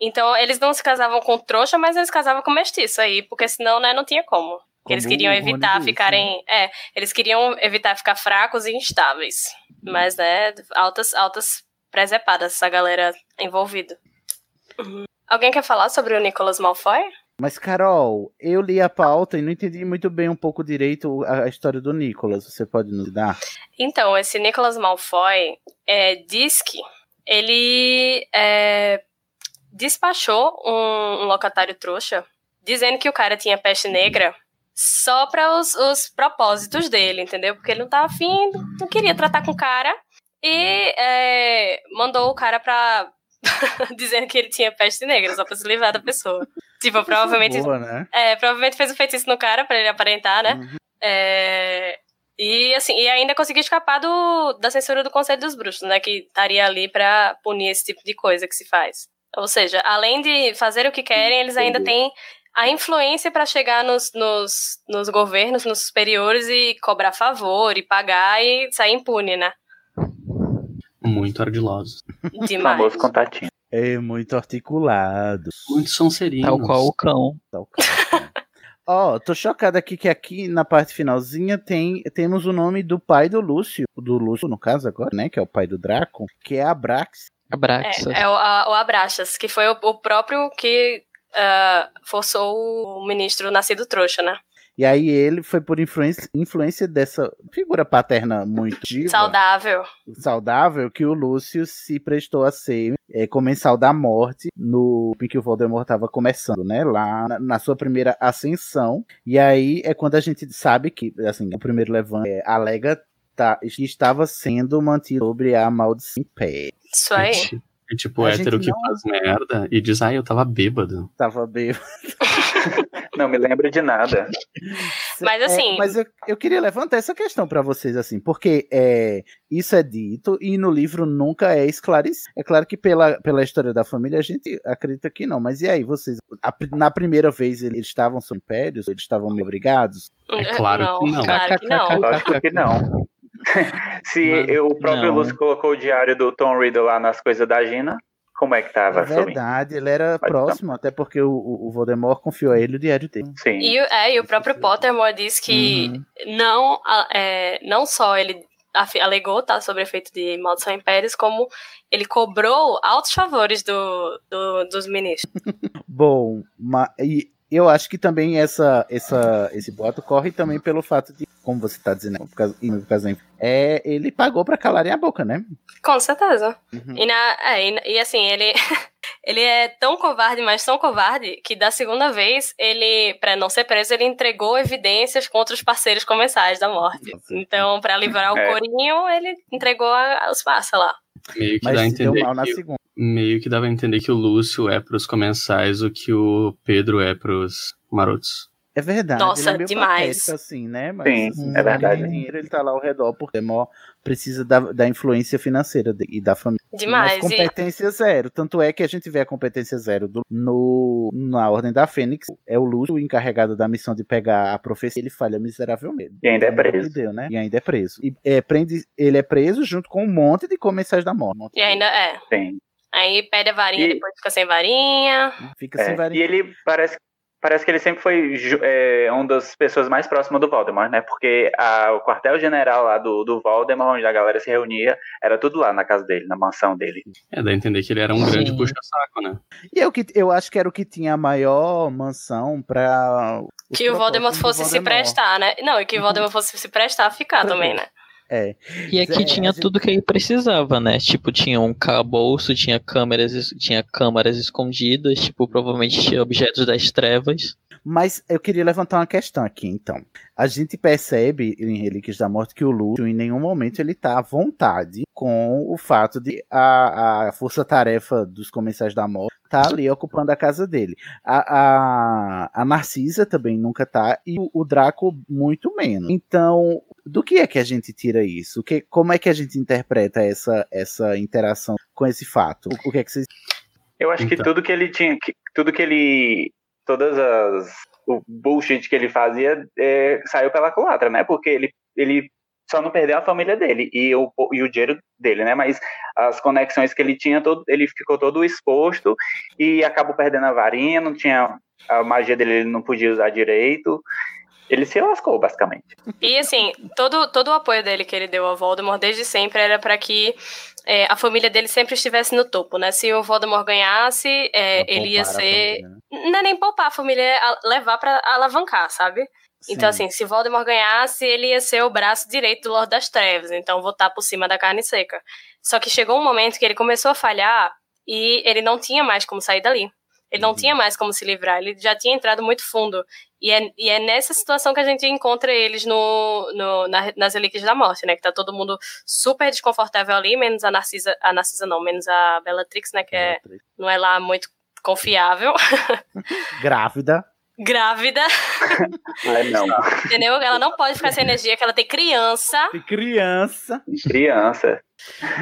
então, eles não se casavam com trouxa, mas eles casavam com mestiço aí, porque senão, né, não tinha como. Como eles queriam o Rony evitar disse, ficarem. É, eles queriam evitar ficar fracos e instáveis. Mas, né, altas, altas presepadas essa galera envolvida. Alguém quer falar sobre o Nicholas Malfoy? Mas, Carol, eu li a pauta e não entendi muito bem um pouco direito a, história do Nicholas. Você pode nos dar? Então, esse Nicholas Malfoy é, diz que ele é, despachou um, um locatário trouxa dizendo que o cara tinha peste negra só para os, os propósitos dele, entendeu? Porque ele não tava afim, não queria tratar com o cara e é, mandou o cara pra. dizendo que ele tinha peste negra, só pra se livrar da pessoa. Tipo, provavelmente. Boa, né? É, provavelmente fez um feitiço no cara pra ele aparentar, né? Uhum. É, e assim, e ainda conseguiu escapar do, da censura do Conselho dos Bruxos, né? Que estaria ali pra punir esse tipo de coisa que se faz. Ou seja, além de fazer o que querem, eles ainda Entendi. têm a influência pra chegar nos, nos, nos governos, nos superiores e cobrar favor e pagar e sair impune, né? Muito ardilosos. Demais. Famoso contatinho. É muito articulado. Muito sonserinos. Tal qual o cão. Tal qual. Ó, tô chocado aqui que aqui na parte finalzinha tem temos o nome do pai do Lúcio, do Lúcio no caso agora, né, que é o pai do Draco, que é Abrax. Abraxas. É, é o, a- o Abraxas, que foi o, o próprio que ah, forçou o ministro nascido trouxa, né? E aí ele foi por influência, influência dessa figura paterna muito diva, Saudável. saudável que o Lúcio se prestou a ser é, comensal da morte no em que o Voldemort estava começando, né? Lá na, na sua primeira ascensão. E aí é quando a gente sabe que, assim, o primeiro levante é, alega tá, que estava sendo mantido sobre a maldição em pé. Isso aí. É tipo A hétero que não- faz merda e diz, ai, eu tava bêbado. Tava bem. Não me lembro de nada. Mas assim- É, mas eu, eu queria levantar essa questão pra vocês, assim, porque é, isso é dito e no livro nunca é esclarecido. É claro que pela, pela história da família a gente acredita que não, mas e aí, vocês? a- na primeira vez eles estavam sob impérios? Eles estavam meio obrigados? É claro que não. Claro que não. Lógico que não. Se eu- o próprio não. Lúcio colocou o diário do Tom Riddle lá nas coisas da Gina, como é que tava? É verdade, ele era Mas próximo, até porque o, o Voldemort confiou a ele o diário dele. Sim. E, o- é, e o próprio Pottermore diz que Uhum. não, é, não só ele alegou tá, sobre efeito de maldição impérios, como ele cobrou altos favores do, do- dos ministros. Bom, ma- e eu acho que também essa, essa, esse boato corre também pelo fato de, como você tá dizendo, por causa, por causa- é, ele pagou pra calarem a boca, né? Com certeza. Uhum. E, na, é, e, e assim, ele, Ele é tão covarde, mas tão covarde, que da segunda vez, ele, pra não ser preso, ele entregou evidências contra os parceiros comensais da morte. Então, pra livrar o É. corinho, ele entregou a- os passa lá. Meio que Mas dá a deu entender mal na que, segunda. meio que dava a entender que o Lúcio é pros comensais o que o Pedro é pros marotos. É verdade. Nossa, ele é meio demais. patético, assim, né? Mas, Sim, assim, é verdade. Ele, tem dinheiro, ele tá lá ao redor porque o Demó precisa da, da influência financeira de- e da família. Demais. Mas E- competência zero. Tanto é que a gente vê a competência zero do- no, na Ordem da Fênix. É o Lúcio o encarregado da missão de pegar a profecia. Ele falha miseravelmente. E ainda é preso. de Deus, né? E ainda é preso. E é, prende, ele é preso junto com um monte de comensais da morte. Um E ainda é. Sim. Aí perde a varinha, E- depois fica sem varinha. Fica É, sem E varinha. ele parece, parece que ele sempre foi é, uma das pessoas mais próximas do Voldemort, né? Porque a- o quartel-general lá do, do Voldemort, onde a galera se reunia, era tudo lá na casa dele, na mansão dele. É, dá a entender que ele era um grande Sim. puxa-saco, né? E é o que, eu acho que era o que tinha a maior mansão pra. Que o Voldemort fosse se Voldemort. prestar, né? Não, e que o Voldemort fosse se prestar a ficar também, né? É. E aqui É, tinha gente- tudo que ele precisava, né? Tipo, tinha um calabouço, tinha câmeras, tinha câmaras escondidas, tipo, provavelmente tinha objetos das trevas. Mas eu queria levantar uma questão aqui, então. A gente percebe em Relíquias da Morte que o Lúcio, em nenhum momento, ele tá à vontade com o fato de a, a força-tarefa dos comensais da morte tá ali ocupando a casa dele. A, a, a Narcisa também nunca tá, e o, o Draco muito menos. Então, do que é que a gente tira isso? O que, como é que a gente interpreta essa, essa interação com esse fato? O, o que é que vocês Eu acho que Então. tudo que ele tinha, que- tudo que ele. Todas as. O bullshit que ele fazia é, saiu pela culatra, né? Porque ele, ele só não perdeu a família dele e o, e o dinheiro dele, né? Mas as conexões que ele tinha, todo, ele ficou todo exposto e acabou perdendo a varinha, não tinha. A magia dele ele não podia usar direito. Ele se lascou, basicamente. E assim, todo, todo o apoio dele que ele deu ao Voldemort desde sempre era pra que é, a família dele sempre estivesse no topo, né? Se o Voldemort ganhasse, é, ele ia ser. família, né? Não é nem poupar a família, é levar pra alavancar, sabe? Então, Sim. assim, se Voldemort ganhasse, ele ia ser o braço direito do Lorde das Trevas, então votar por cima da carne seca. Só que chegou um momento que ele começou a falhar e ele não tinha mais como sair dali. Ele não Uhum. tinha mais como se livrar, ele já tinha entrado muito fundo. E é, e é nessa situação que a gente encontra eles no, no- na- nas Relíquias da Morte, né? Que tá todo mundo super desconfortável ali, menos a Narcisa, a Narcisa não, menos a Bellatrix, né? Que é, não é lá muito confiável. Grávida. Grávida, não. entendeu? Ela não pode ficar sem energia, que ela tem criança. De criança. Criança.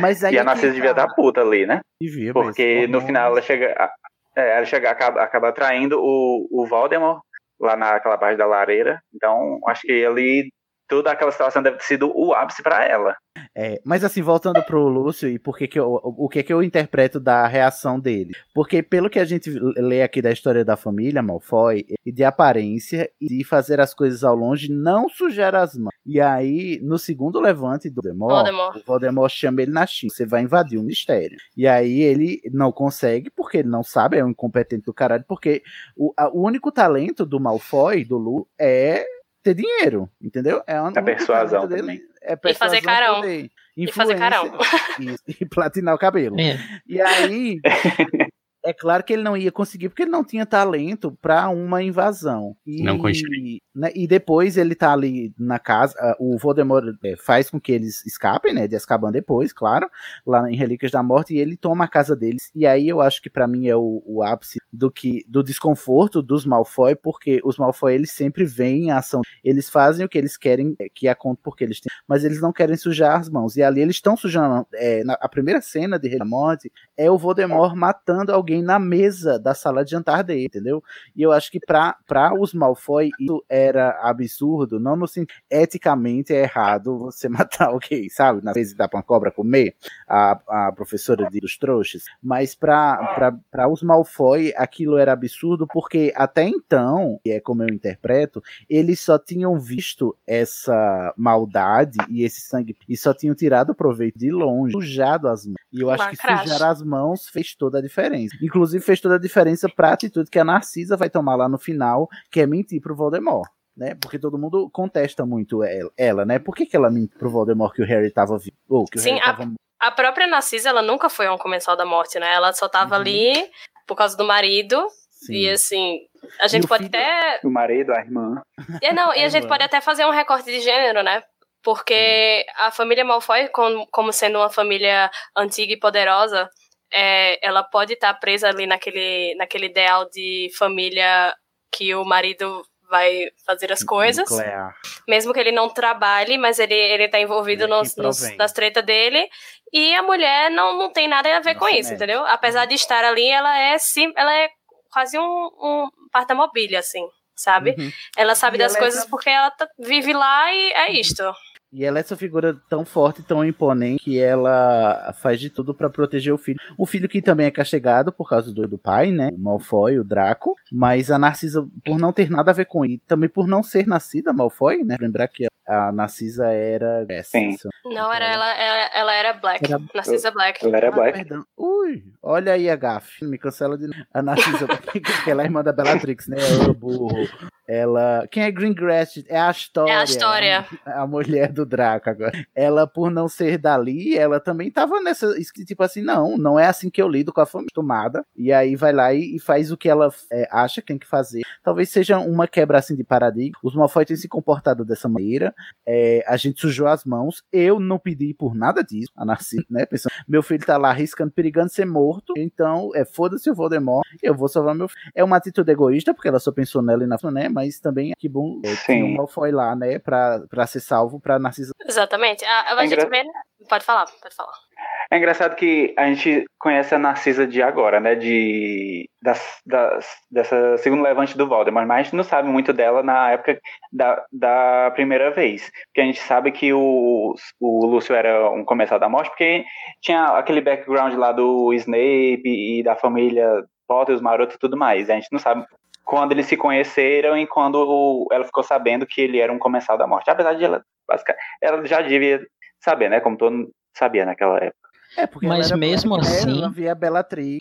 Mas aí E a Narcisa devia tá. dar puta ali, né? Devia, Porque mas no final ela chega. a- é, ela chega, acaba, acaba traindo o, o Voldemort lá naquela parte da lareira. Então, acho que ali toda aquela situação deve ter sido o ápice pra ela. É, mas assim, voltando pro Lúcio e por que que eu, o que que eu interpreto da reação dele? Porque pelo que a gente lê aqui da história da família Malfoy, e de aparência e de fazer as coisas ao longe, não sujar as mãos. E aí, no segundo levante do Voldemort, Voldemort. o Voldemort chama ele na China, você vai invadir o mistério. E aí ele não consegue, porque ele não sabe, é um incompetente do caralho, porque o, a- o único talento do Malfoy, do Lu, é ter dinheiro, entendeu? É uma, A persuasão também. É E fazer carão. poder, E fazer carão. E, e platinar o cabelo. É. E aí, é claro que ele não ia conseguir, porque ele não tinha talento pra uma invasão. E, Não construir. Né, e depois ele tá ali na casa, ah, o Voldemort é, faz com que eles escapem, né, de Azkaban depois, claro, lá em Relíquias da Morte, e ele toma a casa deles. E aí eu acho que pra mim é o, o ápice do que do desconforto dos Malfoy, porque os Malfoy eles sempre veem a ação, eles fazem o que eles querem é, que aconteça porque eles têm, mas eles não querem sujar as mãos. E ali eles estão sujando, é, na, a primeira cena de Relíquias da Morte é o Voldemort matando alguém na mesa da sala de jantar dele, entendeu? E eu acho que pra os Malfoy isso era absurdo, não no sentido eticamente é errado você matar alguém, sabe? Na vez de dar pra uma cobra comer, a, a professora de, dos trouxas, mas pra os Malfoy aquilo era absurdo porque até então, e é como eu interpreto, eles só tinham visto essa maldade e esse sangue e só tinham tirado proveito de longe, sujado as mãos. E eu acho que Lacraste. sujar as mãos fez toda a diferença. Inclusive fez toda a diferença pra atitude que a Narcisa vai tomar lá no final, que é mentir pro Voldemort. Né? Porque todo mundo contesta muito ela, ela, né? Por que, que ela mentiu pro Voldemort que o Harry tava vivo? Ou que o Sim, Harry a- tava A própria Narcisa, ela nunca foi um comensal da morte, né? Ela só tava Uhum. ali por causa do marido. Sim. E assim, a gente o pode filho- até. O marido, a irmã. É, não, e a gente pode até fazer um recorte de gênero, né? Porque a família Malfoy, como, como sendo uma família antiga e poderosa, é, ela pode estar presa ali naquele, naquele ideal de família que o marido vai fazer as coisas. Nuclear. Mesmo que ele não trabalhe, mas ele, ele tá envolvido Ele nos, nos- nas tretas dele. E a mulher não, não tem nada a ver Não com isso, entendeu? Apesar de estar ali, ela é sim, ela é quase um, um porta-mobília, assim, sabe? Uhum. Ela sabe E das ela é coisas essa- porque ela tá- vive lá e é isto. E ela é essa figura tão forte, tão imponente, que ela faz de tudo pra proteger o filho. O filho que também é castigado por causa do, do pai, né? O Malfoy, o Draco. Mas a Narcisa, por não ter nada a ver com isso, também por não ser nascida Malfoy, né? Lembrar que a Narcisa era. Sim. Não, era ela, ela, ela era Black. Era- Narcisa Black. Ela era Ah, black. perdão. Ui, olha aí a gafe. Me cancela de novo. A Narcisa, que ela é irmã da Bellatrix, né? Ô, burro. Ela. Quem é Greengrass? É a história. É a história. A mulher do Draco agora. Ela, por não ser dali, ela também tava nessa. Tipo assim, não, não é assim que eu lido com a família tomada. E aí vai lá e, e faz o que ela é, acha que tem que fazer. Talvez seja uma quebra assim de paradigma. Os Malfoy têm se comportado dessa maneira. É, a gente sujou as mãos. Eu não pedi por nada disso. A Narcisa, né? Pensando, meu filho tá lá arriscando, perigando ser morto. Então, é foda-se o Voldemort. Eu vou salvar meu filho. É uma atitude egoísta, porque ela só pensou nela e na né? Mas também que bom é, que o Malfoy lá, né? Pra, pra ser salvo pra Narcisa. Exatamente. A, a gente vê. Pode falar, pode falar. É engraçado que a gente conhece a Narcisa de agora, né? De, das, das, dessa segunda levante do Voldemort, mas a gente não sabe muito dela na época da, da primeira vez. Porque a gente sabe que o, o Lúcio era um comensal da morte, porque tinha aquele background lá do Snape e da família Potter, os marotos e tudo mais. A gente não sabe quando eles se conheceram e quando ela ficou sabendo que ele era um comensal da morte. Apesar de ela, basica- ela já devia saber, né? Como todo mundo sabia naquela época. É, porque Mas ela era mesmo Black, né? assim- Ela via Bellatrix.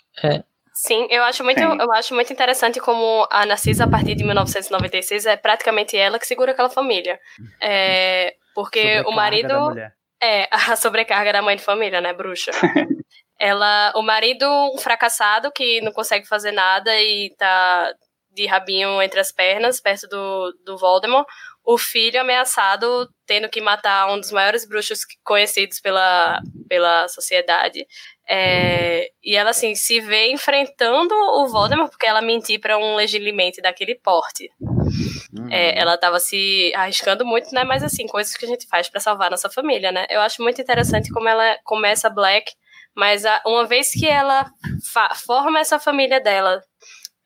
Sim, eu acho muito, Sim. eu acho muito interessante como a Narcisa, a partir de 1996, é praticamente ela que segura aquela família. É, porque o marido. mulher. É, a sobrecarga da mãe de família, né, bruxa? Ela, o marido um fracassado que não consegue fazer nada e tá de rabinho entre as pernas, perto do, do Voldemort. O filho ameaçado, tendo que matar um dos maiores bruxos conhecidos pela, pela sociedade. É, e ela, assim, se vê enfrentando o Voldemort porque ela mentiu para um legilimente daquele porte. Uhum. É, ela tava se arriscando muito, né? Mas assim, coisas que a gente faz pra salvar nossa família, né? Eu acho muito interessante como ela começa Black, mas a- uma vez que ela forma essa família dela,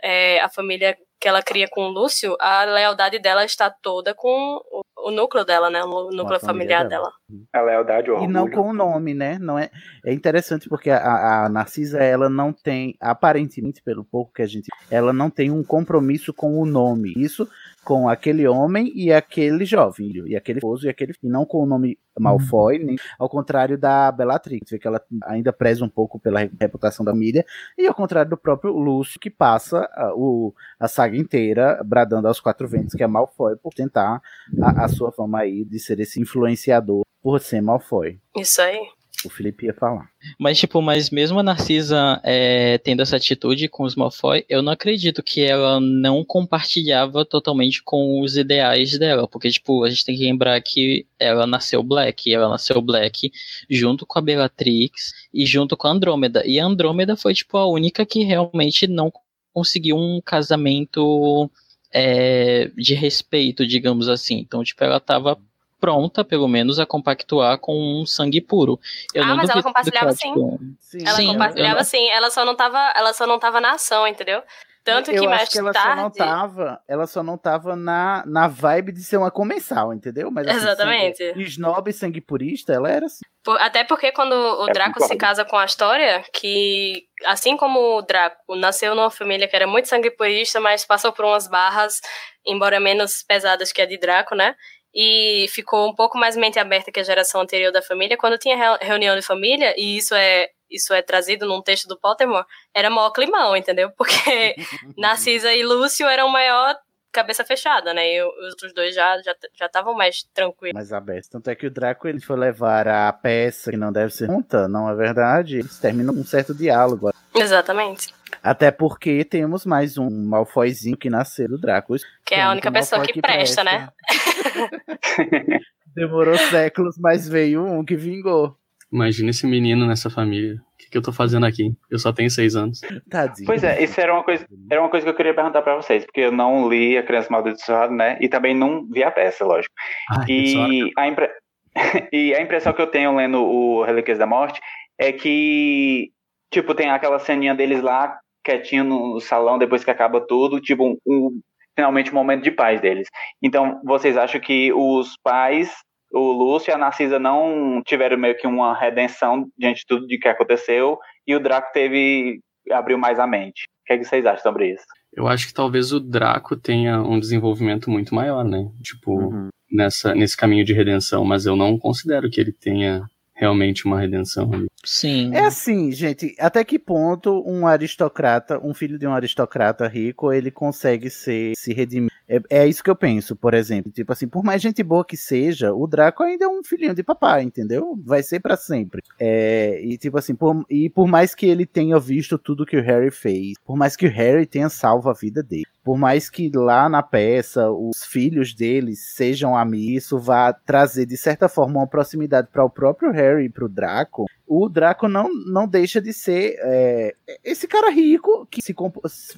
é, a família que ela cria com o Lúcio, a lealdade dela está toda com o, núcleo dela, né? O núcleo familiar dela. dela. A lealdade, o E não orgulho. com o nome, né? Não é, é interessante porque a, a Narcisa, ela não tem, aparentemente, pelo pouco que a gente. Ela não tem um compromisso com o nome. Isso com aquele homem e aquele jovem, e aquele esposo e aquele. E não com o nome Malfoy, nem, ao contrário da Bellatrix, vê que ela ainda preza um pouco pela reputação da família, e ao contrário do próprio Lúcio, que passa a, o, a saga inteira bradando aos quatro ventos que é Malfoy por tentar a, a sua fama aí de ser esse influenciador por ser Malfoy. Isso aí. O Felipe ia falar. Mas, tipo, mas mesmo a Narcisa é, tendo essa atitude com os Malfoy, eu não acredito que ela não compartilhava totalmente com os ideais dela. Porque, tipo, a gente tem que lembrar que ela nasceu Black. E ela nasceu Black junto com a Bellatrix e junto com a Andrômeda. E a Andrômeda foi, tipo, a única que realmente não conseguiu um casamento é, de respeito, digamos assim. Então, tipo, ela tava pronta, pelo menos, a compactuar com um sangue puro. Eu Ah, não mas ela compartilhava que tipo, Ela Sim, compartilhava eu- sim, ela só não tava, ela só não tava na ação, entendeu? Tanto eu que acho mais que ela tarde. só não tava, ela só não tava na, na vibe de ser uma comensal, entendeu? Mas assim, Exatamente. sangue- snob e sangue purista, ela era assim. Por- até porque quando o É, Draco se casa com a História, que assim como o Draco nasceu numa família que era muito sangue purista, mas passou por umas barras, embora menos pesadas que a de Draco, né? E ficou um pouco mais mente aberta que a geração anterior da família. Quando tinha reu- reunião de família, e isso é, isso é trazido num texto do Pottermore, era maior climão, entendeu? Porque Narcisa e Lúcio eram maior cabeça fechada, né? E os outros dois já já já estavam mais tranquilos. Mais aberto. Tanto é que o Draco ele foi levar a peça que não deve ser junta, não é verdade? Eles terminam um certo diálogo. Exatamente. Até porque temos mais um Malfoyzinho que nasceu do Draco. Que é a única pessoa que, presta, né? Demorou séculos, mas veio um que vingou. Imagina esse menino nessa família. O que, que eu tô fazendo aqui? Eu só tenho seis anos. Tadinho. Pois é, isso era uma coisa, era uma coisa que eu queria perguntar pra vocês, porque eu não li A Criança Maldiçoada, né? E também não vi a peça, lógico. Ai, E a, impre- e a impressão que eu tenho lendo o Relíquias da Morte é que, tipo, tem aquela ceninha deles lá, quietinho no salão, depois que acaba tudo, tipo, um, um- finalmente um momento de paz deles. Então, vocês acham que os pais, o Lúcio e a Narcisa, não tiveram meio que uma redenção diante de tudo de que aconteceu, e o Draco teve, abriu mais a mente? O que, é que vocês acham sobre isso? Eu acho que talvez o Draco tenha um desenvolvimento muito maior, né? Tipo, nessa, nesse caminho de redenção, mas eu não considero que ele tenha realmente uma redenção ali. Sim. É assim, gente, até que ponto um aristocrata, um filho de um aristocrata rico, ele consegue ser, se redimir? É, é isso que eu penso, por exemplo. Tipo assim, por mais gente boa que seja, o Draco ainda é um filhinho de papai, entendeu? Vai ser pra sempre. É, e tipo assim, por, e por mais que ele tenha visto tudo que o Harry fez, por mais que o Harry tenha salvo a vida dele, por mais que lá na peça os filhos deles sejam amigos, isso vá trazer de certa forma uma proximidade para o próprio Harry e para o Draco, o Draco não, não deixa de ser é, esse cara rico que se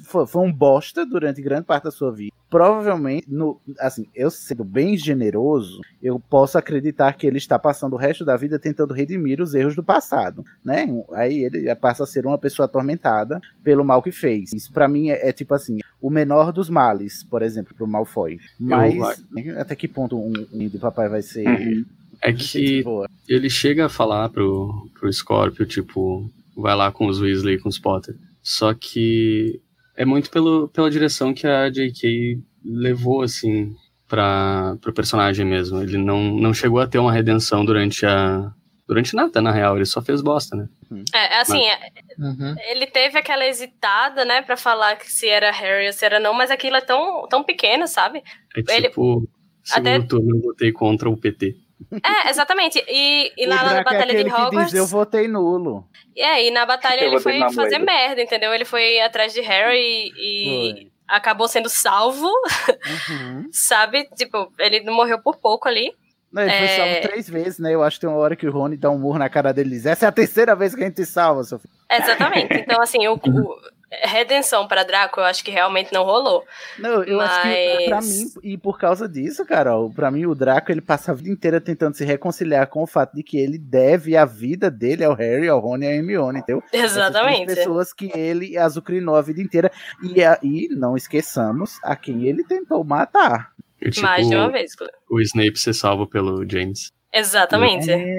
foi, um bosta durante grande parte da sua vida. Provavelmente, no, assim, eu sendo bem generoso, eu posso acreditar que ele está passando o resto da vida tentando redimir os erros do passado, né? Aí ele passa a ser uma pessoa atormentada pelo mal que fez. Isso pra mim é, é tipo assim, o menor dos males, por exemplo, pro Malfoy. Mas até que ponto um, um de papai vai ser É que ele chega a falar pro, pro Scorpio, tipo, vai lá com os Weasley e com os Potter. Só que é muito pelo, pela direção que a J.K. levou, assim, pra, pro personagem mesmo. Ele não, não chegou a ter uma redenção durante a. Durante nada, na real, ele só fez bosta, né? É, assim, Mas- é- ele teve aquela hesitada, né, pra falar que se era Harry ou se era não, mas aquilo é tão, tão pequeno, sabe? É Ele- tipo, segundo até- turno eu votei contra o PT. É, exatamente. E, e o lá na é Batalha de aquele que Hogwarts. diz eu votei nulo. É, e na batalha Eu ele foi fazer moeda. merda, entendeu? Ele foi atrás de Harry e acabou sendo salvo, Uhum. sabe? Tipo, ele não morreu por pouco ali. Não, ele foi É. salvo três vezes, né? Eu acho que tem uma hora que o Rony dá um murro na cara dele e diz: Essa é a terceira vez que a gente te salva, seu filho. Exatamente. Então, assim, o, o- redenção pra Draco eu acho que realmente não rolou. Não, eu acho que pra Mas- mim, e por causa disso, Carol, pra mim o Draco ele passa a vida inteira tentando se reconciliar com o fato de que ele deve a vida dele ao Harry, ao Rony e à Hermione, entendeu? Exatamente. Pessoas que ele azucrinou a vida inteira. E, a- e não esqueçamos a quem ele tentou matar. Tipo Mais de uma vez. Cleo. o Snape ser salvo pelo James. Exatamente. É Tipo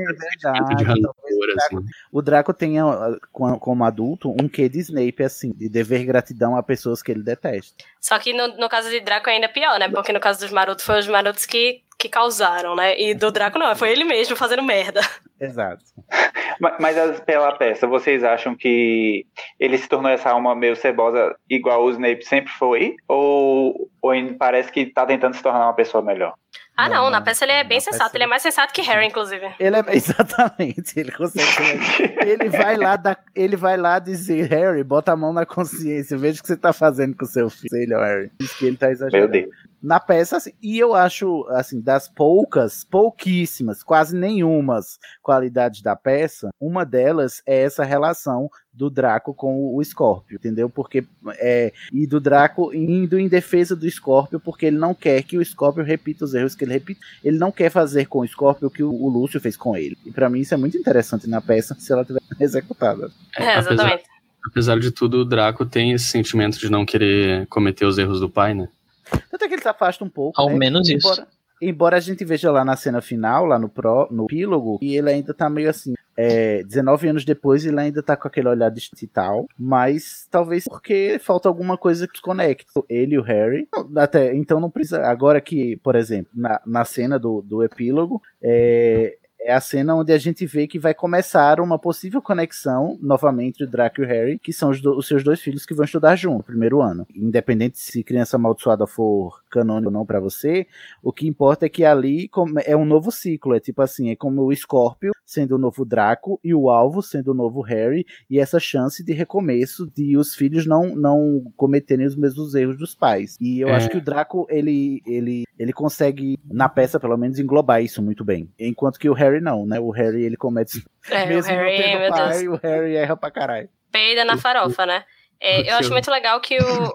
de verdade. rancor, assim. O Draco tem, ah, co- como adulto, um quê de Snape, assim, de dever gratidão a pessoas que ele detesta. Só que no, no caso de Draco é ainda pior, né? Porque no caso dos marotos, foi os marotos que, que causaram, né? E do Draco não, foi ele mesmo fazendo merda. Exato. Ma- Mas as- pela peça, vocês acham que ele se tornou essa alma meio cebosa igual o Snape sempre foi? Ou, ou parece que tá tentando se tornar uma pessoa melhor? Ah, não, na peça ele é bem sensato. Ele é mais sensato que Harry, inclusive. Ele é exatamente, ele consegue. ele vai lá dar, ele vai lá dizer, Harry, bota a mão na consciência, veja o que você tá fazendo com seu filho, Harry. Diz que ele tá exagerando. Meu Deus. Na peça, assim, e eu acho, assim, das poucas, pouquíssimas, quase nenhumas qualidades da peça, uma delas é essa relação do Draco com o Scorpio, entendeu? Porque é, e do Draco indo em defesa do Scorpio, porque ele não quer que o Scorpio repita os erros que ele repita. Ele não quer fazer com o Scorpio o que o, o Lúcio fez com ele. E pra mim isso é muito interessante na peça, se ela tiver executada. É, apesar, exatamente. apesar de tudo, o Draco tem esse sentimento de não querer cometer os erros do pai, né? Tanto é que ele se afasta um pouco. Ao né? menos isso. embora, Embora a gente veja lá na cena final, lá no, pro, no epílogo, e ele ainda tá meio assim. É, 19 anos depois, ele ainda tá com aquele olhar distante e tal. Mas talvez porque falta alguma coisa que conecte ele e o Harry. Até, então não precisa. Agora que, por exemplo, na, na cena do, do epílogo, é, é a cena onde a gente vê que vai começar uma possível conexão novamente entre o Draco e o Harry, que são os, do- os seus dois filhos que vão estudar junto no primeiro ano. Independente se criança amaldiçoada for canônico ou não pra você, o que importa é que ali é um novo ciclo. É tipo assim, é como o Scorpio sendo o novo Draco e o alvo sendo o novo Harry, e essa chance de recomeço de os filhos não, não cometerem os mesmos erros dos pais. E eu É. acho que o Draco, ele, ele, ele consegue, na peça pelo menos, englobar isso muito bem. Enquanto que o Harry não, né? O Harry, ele comete... É, o mesmo não Harry, tendo meu pai, Deus. o Harry erra pra caralho. Peida na farofa, né? É, eu acho muito legal que o,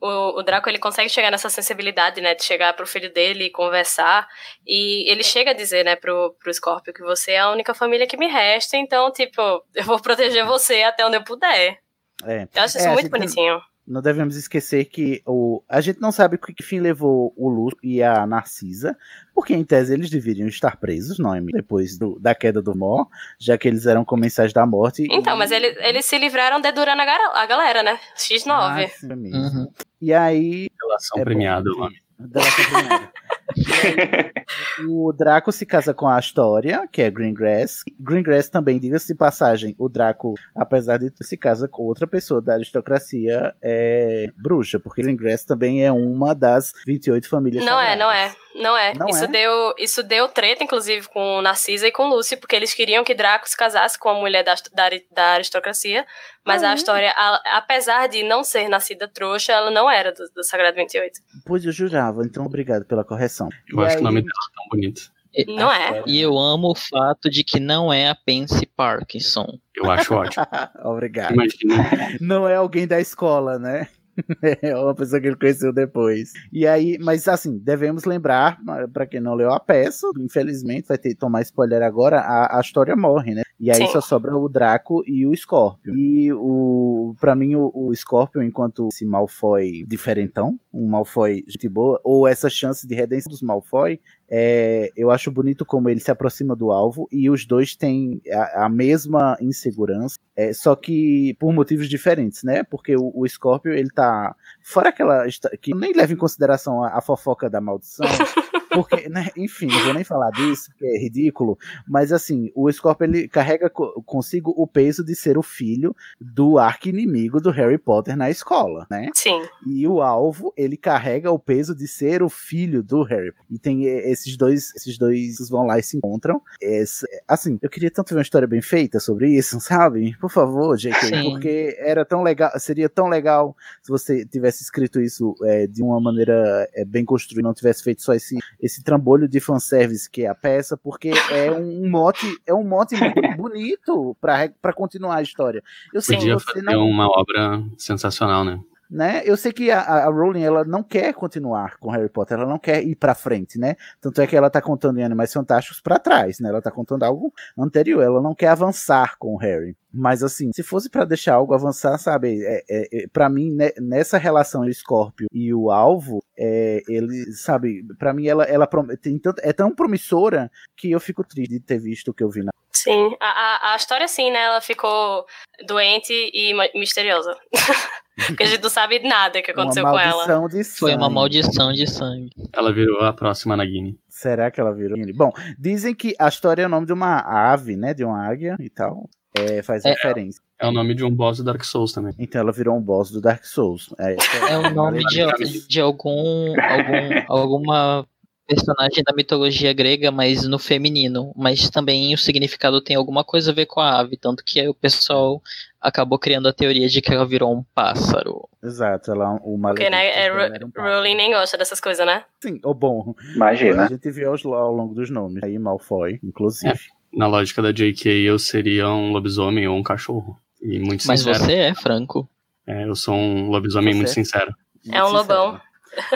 o, o Draco ele consegue chegar nessa sensibilidade, né? De chegar pro filho dele e conversar. E ele chega a dizer, né, pro, pro Scorpio que você é a única família que me resta, então, tipo, eu vou proteger você até onde eu puder. É. Eu acho isso É, muito bonitinho. Não devemos esquecer que o, a gente não sabe que fim levou o Lúcio e a Narcisa, porque em tese eles deveriam estar presos, não é? Depois do- da queda do Mó, já que eles eram comensais da morte. Então, mas eles, eles se livraram dedurando a, gara- a galera, né? X9. Ah, sim, mesmo. E aí. Relação é premiada, o nome. Delação premiada. O Draco se casa com a Astoria, que é Greengrass. Greengrass também, diga-se de passagem, o Draco, apesar de se casa com outra pessoa da aristocracia, é bruxa, porque Greengrass também é uma das 28 famílias Não é, sagradas. não é. Não é. Não isso, é? Deu, isso deu treta, inclusive, com Narcisa e com Lucy, porque eles queriam que Draco se casasse com a mulher da, da, da aristocracia, mas Ah, a é? história, a- apesar de não ser nascida trouxa, ela não era do, do Sagrado 28. Pois eu jurava, então obrigado pela correção. Eu E acho que o nome aí- dela é tão bonito. Não é. E eu amo o fato de que não é a Pansy Parkinson. Eu acho ótimo. Obrigado. Imagina. Não é alguém da escola, né? É uma pessoa que ele conheceu depois. E aí, mas assim, devemos lembrar, para quem não leu a peça, infelizmente vai ter que tomar spoiler agora, a, a história morre, né? E aí Sim. só sobra o Draco e o Scorpion. E o para mim o, o Scorpion enquanto esse Malfoy diferentão, um Malfoy gente boa, ou essa chance de redenção dos Malfoy, é, eu acho bonito como ele se aproxima do alvo e os dois têm a, a mesma insegurança, é, só que por motivos diferentes, né? Porque o, o Scorpio ele tá fora aquela que nem leva em consideração a, a fofoca da maldição. Porque, né, enfim, não vou nem falar disso, que é ridículo, mas assim, o Scorpio ele carrega co- consigo o peso de ser o filho do arqui-inimigo do Harry Potter na escola, né? Sim. E o alvo, ele carrega o peso de ser o filho do Harry. E tem eh, esses dois, esses dois vão lá e se encontram. Esse- assim, eu queria tanto ver uma história bem feita sobre isso, sabe? Por favor, JK, Sim. porque era tão legal, seria tão legal se você tivesse escrito isso eh, de uma maneira eh, bem construída, não tivesse feito só esse, esse trambolho de fanservice que é a peça, porque é um mote, é um mote bonito pra continuar a história. Eu sei Podia fazer não uma obra sensacional, né? Né? Eu sei que a, a Rowling ela não quer continuar com Harry Potter, ela não quer ir pra frente, né? Tanto é que ela tá contando em Animais Fantásticos pra trás, né? Ela tá contando algo anterior, ela não quer avançar com o Harry. Mas assim, se fosse pra deixar algo avançar, sabe? É, é, é, para mim né, nessa relação do Scorpio e o alvo, é, ele, sabe? Pra mim ela, ela tem tanto, é tão promissora que eu fico triste de ter visto o que eu vi na Sim. A, a, a história, sim, né? Ela ficou doente e misteriosa. Porque a gente não sabe nada que aconteceu uma com ela. maldição de Foi uma sangue. maldição de sangue. Ela virou a próxima Nagini. Será que ela virou? Bom, dizem que a história é o nome de uma ave, né? De uma águia e tal. É, faz É. referência. É o nome de um boss do Dark Souls também. Então ela virou um boss do Dark Souls. É, É o nome de, de algum, algum alguma personagem da mitologia grega, mas no feminino. Mas também o significado tem alguma coisa a ver com a ave, tanto que o pessoal acabou criando a teoria de que ela virou um pássaro. Exato, ela o Porque, né? É, um. Rowling nem gosta dessas coisas, né? Sim, ou bom. Imagina. A gente viu aos- ao longo dos nomes. Aí Malfoy, inclusive. Na lógica da JK, eu seria um lobisomem ou um cachorro. E muito Mas sincero. você é, Franco. É, eu sou um lobisomem Você muito é? sincero. É um lobão.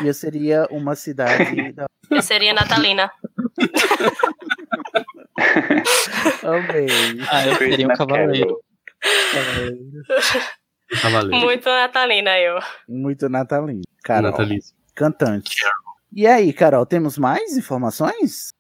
E eu seria uma cidade da. Eu seria Natalina. Amei. Ah, eu seria um cavaleiro. Carol. Cavaleiro. Muito Natalina, eu. Muito natalino. Carol. Cantante. E aí, Carol, temos mais informações?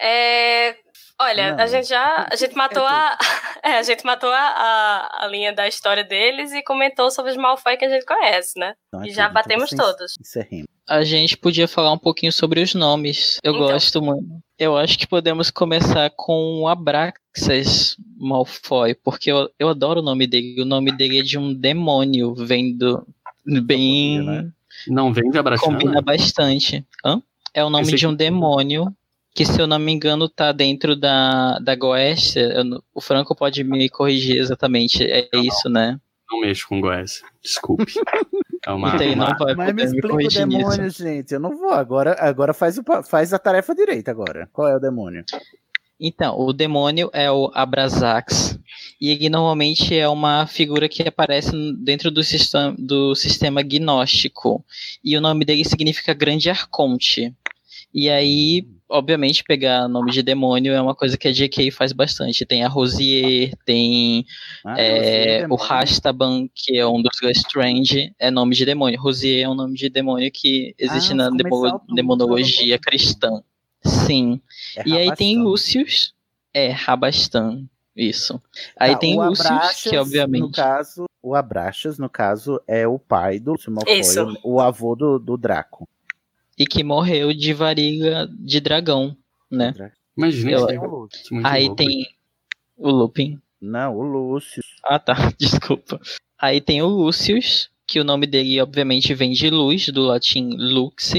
É, Olha, Não. a gente já. A gente matou a. É, a gente matou a, a, a linha da história deles e comentou sobre os Malfoy que a gente conhece, né? Não E já acredito, batemos todos. Encerremos. A gente podia falar um pouquinho sobre os nomes. Eu Então. gosto muito. Eu acho que podemos começar com o Abraxas Malfoy, porque eu, eu adoro o nome dele. O nome dele é de um demônio, vem do. Bem. Não vem de Abraxas. Combina bastante. Hã? É o nome Pensei de um demônio que, se eu não me engano, tá dentro da, da. Eu não- o Franco pode me corrigir exatamente. É isso, né? Não mexo com Goécia. Desculpe. É uma, Então, não uma- vai Mas me poder me explica o corrigir demônio, nisso. gente. Eu não vou. Agora, agora faz, o, faz a tarefa direita agora. Qual é o demônio? Então, o demônio é o Abrasax. E ele normalmente é uma figura que aparece dentro do sistema, do sistema gnóstico. E o nome dele significa Grande Arconte. E aí, obviamente, pegar nome de demônio é uma coisa que a JK faz bastante. Tem a Rosier, tem Ah, é, é o. Rastaban, que é um dos Lestrange, é nome de demônio. Rosier é um nome de demônio que existe Ah, na demo- demonologia cristã. Sim. É e aí tem. Lúcius, é Rabastan, isso. Aí Tá, tem o Lúcius, Abraxas, que No obviamente. caso, o Abraxas, no caso, é o pai do Lúcio Malfoy, o avô do, do Draco. E que morreu de varíola de dragão, né? Imagina Eu- isso. Não, que muito Aí tem o Lupin. Não, o Lúcio. Ah, tá. Desculpa. Aí tem o Lúcius, que o nome dele obviamente vem de luz, do latim lux.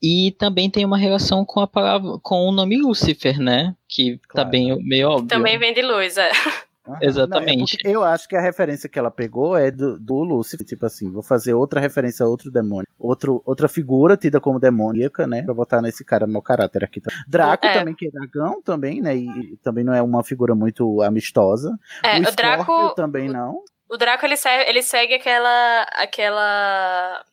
E também tem uma relação com a palavra, com o nome Lúcifer, né? Que tá Claro. bem meio óbvio. Também vem de luz, é. Aham. Exatamente. Não, é eu acho que a referência que ela pegou é do, do Lúcifer. Tipo assim, vou fazer outra referência a outro demônio. Outro, outra figura tida como demoníaca, né? Pra botar nesse cara mau caráter aqui. Draco É. também, que é dragão também, né? E, e também não é uma figura muito amistosa. É, o o Draco- também não. O Draco ele segue, ele segue aquela. aquela.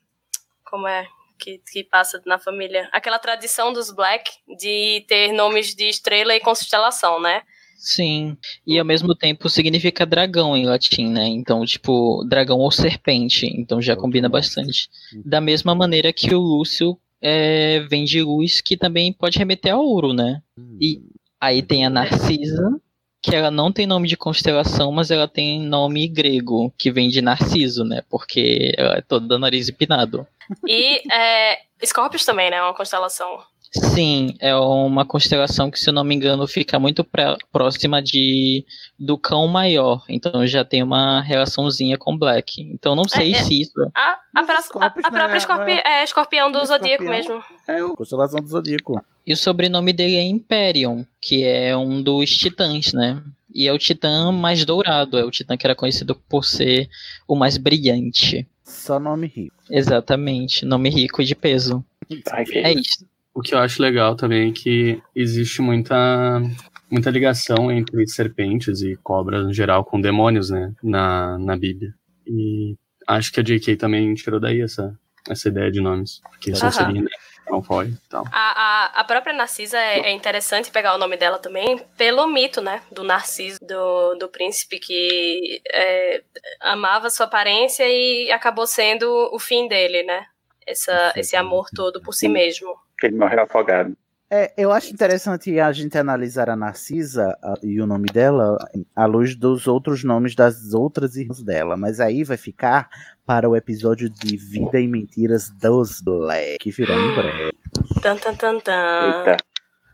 Como é? Que, que passa na família. Aquela tradição dos Black de ter nomes de estrela e constelação, né? Sim. E ao mesmo tempo significa dragão em latim, né? Então, tipo, dragão ou serpente. Então já combina bastante. Da mesma maneira que o Lúcio é, vem de luz, que também pode remeter a ouro, né? E aí tem a Narcisa, que ela não tem nome de constelação, mas ela tem nome grego, que vem de Narciso, né? Porque ela é toda nariz empinado. E é, Scorpius também, né? Uma constelação. Sim, é uma constelação que, se eu não me engano, fica muito pré- próxima de do cão maior. Então já tem uma relaçãozinha com Black. Então não sei É, é. se isso. A, a, pra- a- a própria é- escorpi é, escorpião do Mas Zodíaco escorpião- mesmo. É o Constelação do Zodíaco. E o sobrenome dele é Imperium, que é um dos titãs, né? E é o titã mais dourado, é o titã que era conhecido por ser o mais brilhante. Só nome rico. Exatamente, nome rico e de peso. É isso. O que eu acho legal também é que existe muita, muita ligação entre serpentes e cobras no geral com demônios, né? Na, na Bíblia. E acho que a J.K. também tirou daí essa, essa ideia de nomes. Porque Aham. Sonserina, Malfoy e tal. A, a, a própria Narcisa é, é interessante pegar o nome dela também pelo mito, né? Do Narciso, do, do príncipe que é, amava sua aparência e acabou sendo o fim dele, né? Essa, esse amor todo por si mesmo. Que ele morreu afogado. É, eu acho interessante a gente analisar a Narcisa a- e o nome dela à luz dos outros nomes das outras irmãs dela, mas aí vai ficar para o episódio de Vida e Mentiras dos Black, que virá em breve. Tan, tan, tan, tan.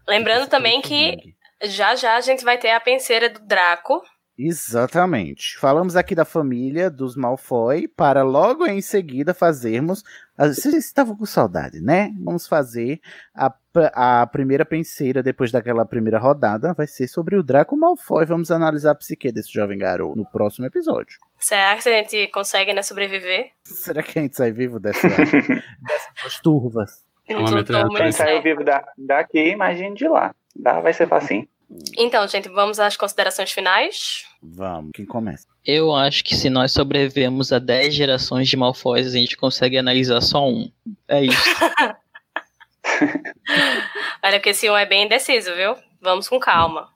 Lembrando também que já já a gente vai ter a penseira do Draco. Exatamente. Falamos aqui da família dos Malfoy para logo em seguida fazermos. Vocês estavam com saudade, né? Vamos fazer a, a primeira penseira depois daquela primeira rodada. Vai ser sobre o Draco Malfoy. Vamos analisar a psique desse jovem garoto no próximo episódio. Será que a gente consegue, né, sobreviver? Será que a gente sai vivo dessa, dessas turvas? É uma Tô- tô saiu vivo da, daqui, imagine de lá. Dá, vai ser facinho. Então, gente, vamos às considerações finais. Vamos, quem começa? Eu acho que se nós sobrevivemos a 10 gerações de Malfoys, a gente consegue analisar só um. É isso. Olha, porque esse um é bem indeciso, viu? Vamos com calma.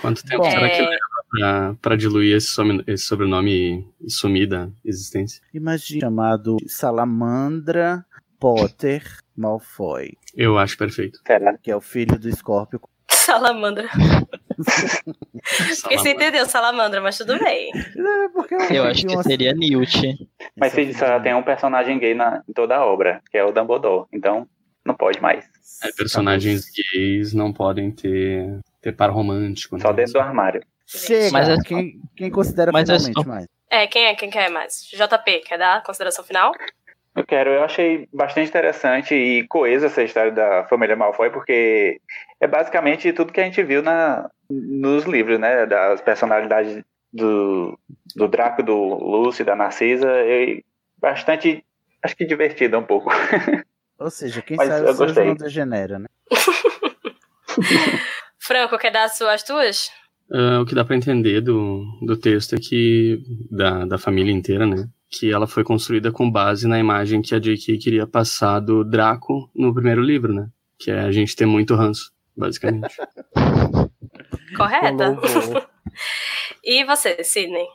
Quanto tempo Bom. será que É, leva pra, pra diluir esse, some- esse sobrenome e sumir da existência? Imagina chamado Salamandra Potter Malfoy, Eu acho perfeito. Será? que é o filho do Escorpio. Salamandra. Porque você Salamandra. entendeu, salamandra, mas tudo bem. É, Eu acho que seria Newt. Mas se só tem um personagem gay na, em toda a obra, que é o Dumbledore. Então, não pode mais. É, personagens gays não podem ter, ter par romântico. né? Só dentro do armário. Chega, Mas é só- quem, quem considera Mas é finalmente só- mais? É, quem é? Quem quer mais? JP, quer dar a consideração final? Eu quero, eu achei bastante interessante e coesa essa história da família Malfoy, porque é basicamente tudo que a gente viu na, nos livros, né? Das personalidades do, do Draco, do Lúcio, da Narcisa, e bastante, acho que divertida um pouco. Ou seja, quem Mas sabe eu gostei. não degenera, né? Franco, quer dar as suas tuas? Ah, o que dá pra entender do, do texto é que, da, da família inteira, né? Que ela foi construída com base na imagem que a J.K. queria passar do Draco no primeiro livro, né? Que é a gente ter muito ranço, basicamente. Correta. E você, Sidney?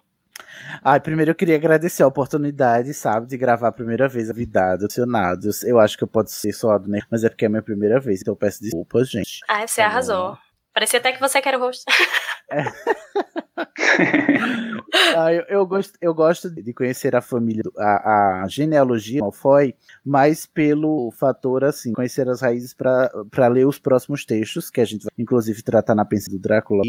Ah, primeiro eu queria agradecer a oportunidade, sabe, de gravar a primeira vez a Vidado, emocionado. Eu acho que eu posso ser soado, né? Mas é porque é a minha primeira vez, então eu peço desculpas, gente. Ah, você arrasou. Parecia até que você quer o rosto. Ah, eu, eu gosto, eu gosto de conhecer a família, a, a genealogia Malfoy, mas pelo fator, assim, conhecer as raízes para ler os próximos textos, que a gente vai, inclusive, tratar na Pensa do Drácula,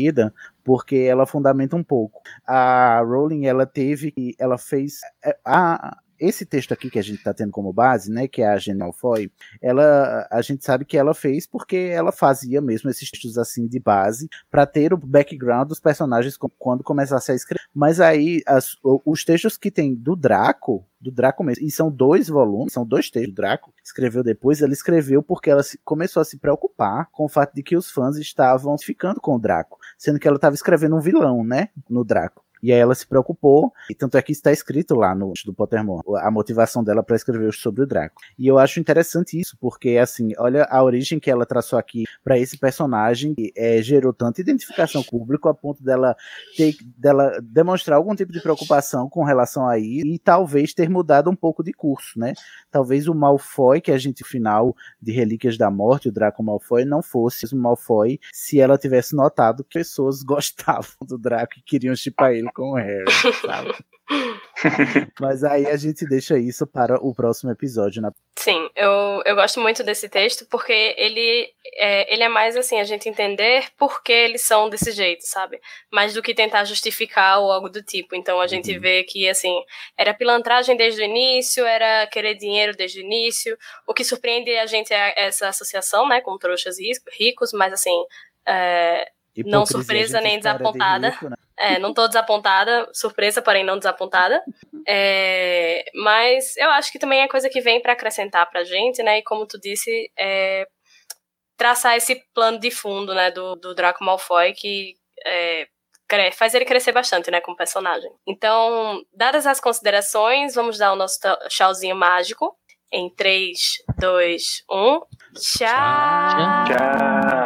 porque ela fundamenta um pouco. A Rowling, ela teve, ela fez, é, a, esse texto aqui que a gente tá tendo como base, né, que é a Gene Malfoy, ela, a gente sabe que ela fez porque ela fazia mesmo esses textos assim de base para ter o background dos personagens quando começasse a escrever. Mas aí as- os textos que tem do Draco, do Draco mesmo, e são dois volumes, são dois textos do Draco, escreveu depois, ela escreveu porque ela se- começou a se preocupar com o fato de que os fãs estavam ficando com o Draco, sendo que ela estava escrevendo um vilão, né, no Draco. E aí ela se preocupou, e tanto é que está escrito lá no do Pottermore, a motivação dela para escrever sobre o Draco. E eu acho interessante isso, porque assim, olha a origem que ela traçou aqui para esse personagem, que é, gerou tanta identificação público a ponto dela ter, dela demonstrar algum tipo de preocupação com relação a isso e talvez ter mudado um pouco de curso, né? Talvez o Malfoy que a gente final de Relíquias da Morte, o Draco Malfoy não fosse o Malfoy se ela tivesse notado que pessoas gostavam do Draco e queriam chipar ele com o Harry, sabe? Mas aí a gente deixa isso para o próximo episódio. Na... Sim, eu, eu gosto muito desse texto porque ele é, ele é mais assim, a gente entender por que eles são desse jeito, sabe? Mais do que tentar justificar ou algo do tipo. Então a gente vê que, assim, era pilantragem desde o início, era querer dinheiro desde o início. O que surpreende a gente é essa associação, né, com trouxas ricos, mas assim. é, não surpresa nem de desapontada. rico, né? É, não tô desapontada, surpresa, porém não desapontada. É, mas eu acho que também é coisa que vem para acrescentar pra gente, né? E como tu disse, é, traçar esse plano de fundo, né, do, do Draco Malfoy que é, faz ele crescer bastante, né, como personagem. Então, dadas as considerações, vamos dar o nosso tchauzinho mágico em 3, 2, 1. Tchau! Tchau!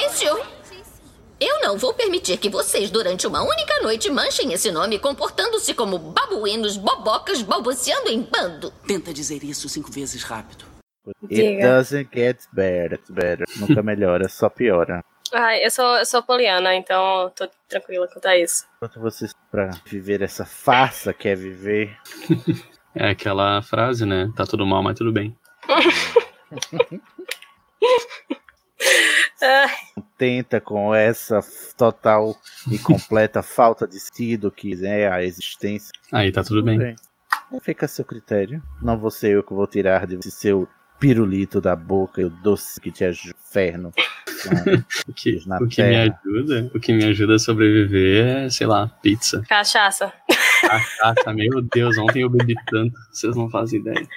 Não vou permitir que vocês, durante uma única noite, manchem esse nome comportando-se como babuínos, bobocas, balbuciando em bando. Tenta dizer isso cinco vezes rápido. It Diga. doesn't get better, better. Nunca melhora, só piora. Ai, eu sou, eu sou poliana, então tô tranquila quanto a isso. Enquanto vocês, pra viver essa farsa que é viver, É aquela frase, né? Tá tudo mal, mas tudo bem. Tenta com essa total e completa falta de sentido que é a existência. Aí tá tudo bem. Fica a seu critério. Não vou ser eu que vou tirar de você seu pirulito da boca e o doce que te ajuda inferno. O que, o que me ajuda, o que me ajuda a sobreviver é, sei lá, pizza. cachaça. Cachaça, meu Deus, ontem eu bebi tanto, vocês não fazem ideia.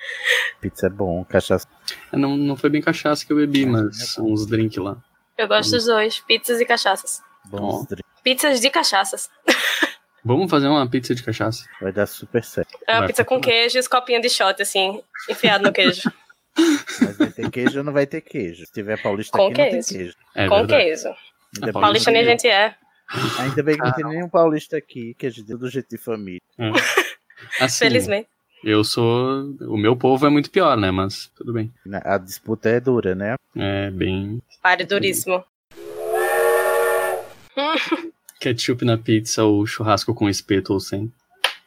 Pizza é bom, cachaça. Não, não foi bem cachaça que eu bebi, mas uns drinks lá. Eu gosto dos dois, pizzas e cachaças. Bons Pizzas de cachaças. Vamos fazer uma pizza de cachaça. Vai dar super certo. É uma Vai pizza com queijo e os copinhos de shot, assim, enfiado no queijo. Mas vai ter queijo ou não vai ter queijo? Se tiver paulista Com aqui, não queijo. tem queijo. É com verdade. bem, Paulista nem a gente é. Ainda bem que não tem nenhum paulista aqui, que a gente é do jeito de família. É. Assim, Felizmente. Eu sou. O meu povo é muito pior, né? Mas tudo bem. A disputa é dura, né? É bem. Pare duríssimo. Ketchup na pizza ou churrasco com espeto ou sem.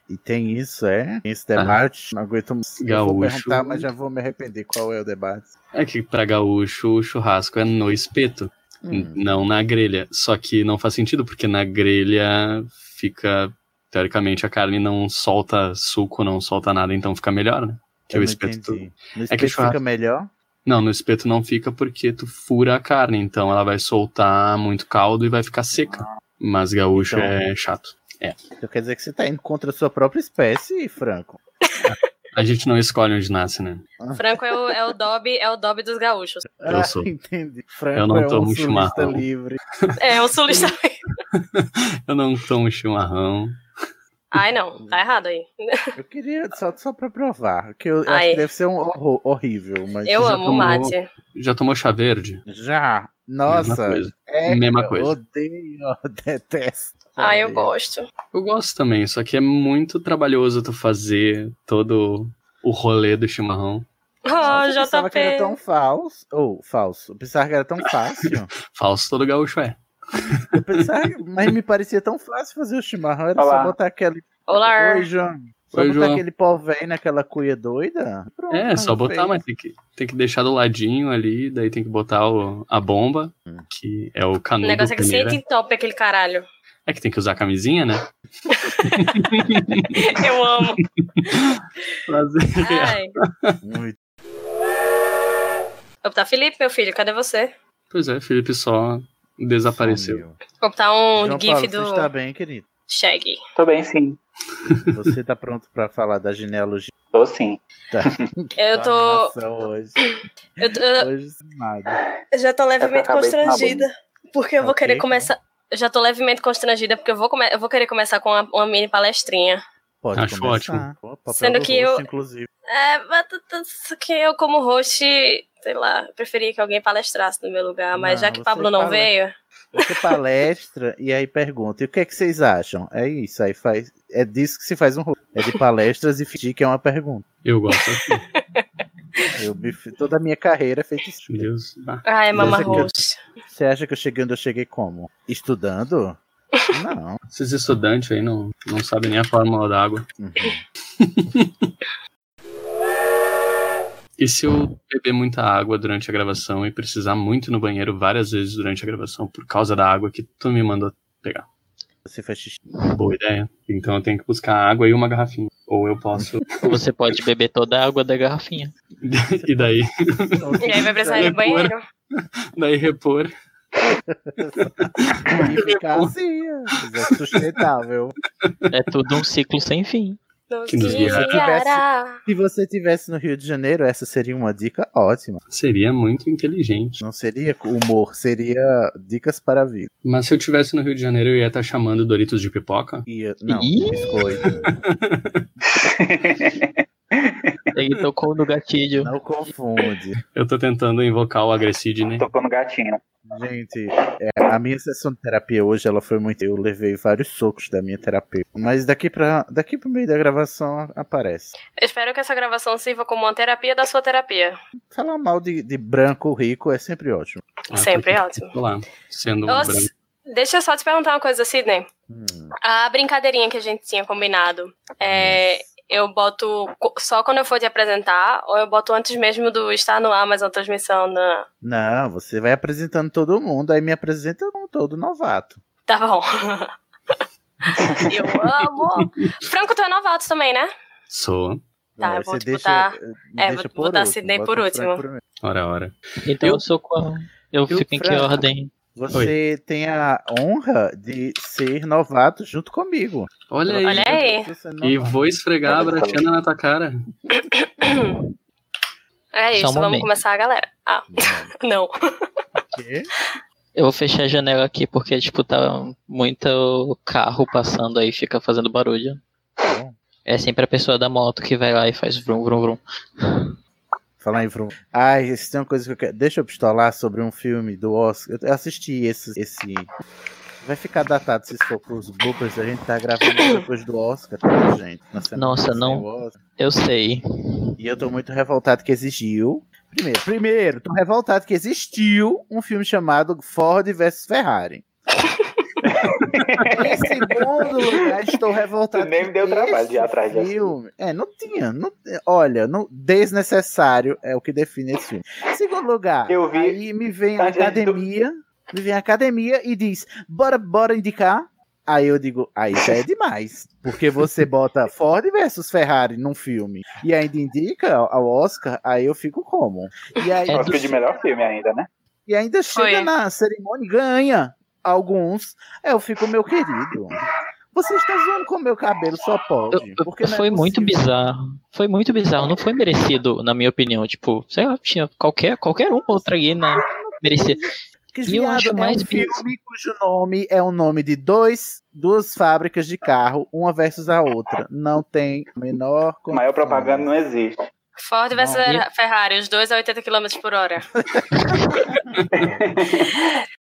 E tem isso, é? Tem esse debate. Não aguento mais. Eu vou Gaúcho. perguntar, mas já vou me arrepender qual é o debate. É que pra gaúcho o churrasco é no espeto, Hum. não na grelha. Só que não faz sentido, porque na grelha fica. Teoricamente a carne não solta suco, não solta nada, então fica melhor, né? Que Eu o espeto. No É espeto que o fica churrasco- melhor? Não, no espeto não fica porque tu fura a carne, então ela vai soltar muito caldo e vai ficar seca. Mas gaúcho Então- é chato. É. Então quer dizer que você tá indo contra a sua própria espécie, Franco. A gente não escolhe onde nasce, né? Franco é o, é o Dobby, é o Dobby dos gaúchos. Eu sou. Ah, entendi. Franco Eu não é tomo um sulista chimarrão. livre. É, o sulista. Eu não tomo chimarrão. Ai, não, tá errado aí. Eu queria só, só pra provar, que eu, eu acho que deve ser um horror- horrível, mas Eu amo tomou- mate. Já tomou chá verde? já. Nossa, Mesma coisa. é, Mesma eu coisa. odeio, eu detesto. Ai, eu gosto. Eu gosto também, só que é muito trabalhoso tu fazer todo o rolê do chimarrão. Ah, Nossa, eu pensava que era JP. tão falso. Ou falso. Eu pensava que era tão fácil. Falso todo gaúcho é. Eu pensava, mas me parecia tão fácil fazer o chimarrão. Era Olá. só botar aquele. Olá. Oi, João. Só Oi, botar João. aquele pó velho naquela cuia doida. Pronto, É, só botar, feito. mas tem que, tem que deixar do ladinho ali, daí tem que botar o- a bomba, que é o O canudo negócio é que primeiro. sente top aquele caralho. É que tem que usar camisinha, né? Eu amo. Fazer. Ai. Muito. Opa, Felipe, meu filho, cadê você? Pois é, Felipe só desapareceu. Vou botar um João gif Paulo, do você está bem, querido? Shaggy. Tô bem, sim. Você tá pronto pra falar da genealogia? Tô sim. Tá. Eu tô- Animação Hoje. Eu, eu- Hoje, nada. eu já tô levemente constrangida. Porque eu vou Ok, querer começar. Eu já tô levemente constrangida porque eu vou, come... eu vou querer começar com uma, uma mini palestrinha. Pode Acho começar. ótimo. Sendo do que rosto, eu- Inclusive. É, mas que eu, como host, sei lá, preferia que alguém palestrasse no meu lugar. Mas Não, já que Pablo não veio. Você palestra e aí pergunta, e o que é que vocês acham? É isso, aí faz. É disso que se faz um rosto. É de palestras e fingir que é uma pergunta. Eu gosto assim. Eu, toda a minha carreira é feita isso. Deus. Ah, Ai, mama eu- host. Você acha que eu cheguei onde eu cheguei como? Estudando? Não. Esses estudantes aí não, não sabem nem a fórmula da água. Uhum. E se eu beber muita água durante a gravação e precisar muito no banheiro várias vezes durante a gravação por causa da água que tu me mandou pegar? Você faz xixi. Boa ideia. Então eu tenho que buscar água e uma garrafinha. Ou eu posso. Ou você pode beber toda a água da garrafinha. e daí? E aí vai precisar ir no banheiro. Daí repor. E ficar assim, é sustentável. É tudo um ciclo sem fim. Que nos tivesse, se você tivesse no Rio de Janeiro, essa seria uma dica ótima. Seria muito inteligente. Não seria humor, seria dicas para a vida. Mas se eu tivesse no Rio de Janeiro, eu ia estar chamando Doritos de pipoca? Ia, não, Ih! biscoito. Ele tocou no gatilho. Não confunde. Eu tô tentando invocar o Agressidney. Tocou no gatinho. Gente, é, a minha sessão de terapia hoje, ela foi muito. Eu levei vários socos da minha terapia. Mas daqui para daqui pro meio da gravação aparece. Eu espero que essa gravação sirva como uma terapia da sua terapia. Falar mal de, de branco rico é sempre ótimo. Sempre é ótimo. Lá, sendo um Nossa, branco. deixa eu só te perguntar uma coisa, Sidney. Hum. A brincadeirinha que a gente tinha combinado, é, eu boto só quando eu for te apresentar, ou eu boto antes mesmo do estar no ar, mais uma transmissão na. Não, você vai apresentando todo mundo, aí me apresenta um todo novato. Tá bom. eu amo. Franco, tu é novato também, né? Sou. Tá, eu vou te deixa- botar. É, deixa vou botar último, Sidney por último. Ora, ora. Então eu, sou qual? Eu E o fico em que ordem? Você tem a honra de ser novato junto comigo. Olha aí. Olha aí. É E vou esfregar a Bratiana na tua cara. É isso, um vamos momento. começar, galera. Ah, não. Quê? Eu vou fechar a janela aqui porque, tipo, tá muito carro passando aí, fica fazendo barulho. É sempre a pessoa da moto que vai lá e faz vrum, vrum, vrum. Falar em Vroom. Ai, isso tem uma coisa que eu quero. Deixa eu pistolar sobre um filme do Oscar. Eu assisti esse. esse... Vai ficar datado se for pros bloopers. A gente tá gravando depois do Oscar, tá, gente? Nossa, não. Eu sei. E eu tô muito revoltado que existiu. Primeiro, primeiro, tô revoltado que existiu um filme chamado Ford vs Ferrari. em segundo lugar, estou revoltado. Tu nem me deu trabalho de ir atrás de filme. É, não tinha. Não, olha, não, desnecessário é o que define esse filme. Em segundo lugar, Eu vi- aí me vem a Antes do- academia, me vem a academia e diz: bora, bora indicar. Aí eu digo, aí já é demais. Porque você bota Ford versus Ferrari num filme e ainda indica ao Oscar, aí eu fico como? E aí, Oscar de melhor filme ainda, né? e ainda chega Foi. na cerimônia e ganha alguns. Eu fico, meu querido. Você está zoando com o meu cabelo, só pode. Porque não é Foi muito possível. bizarro. Foi muito bizarro. Não foi merecido, na minha opinião. Tipo, sei lá, tinha qualquer, qualquer um outro aí na merecia. Que, E eu acho é mais um filme cujo nome é o nome de dois, duas fábricas de carro, uma versus a outra. Não tem a menor Maior propaganda não existe. Ford versus Não. Ferrari, os dois a 80 km por hora.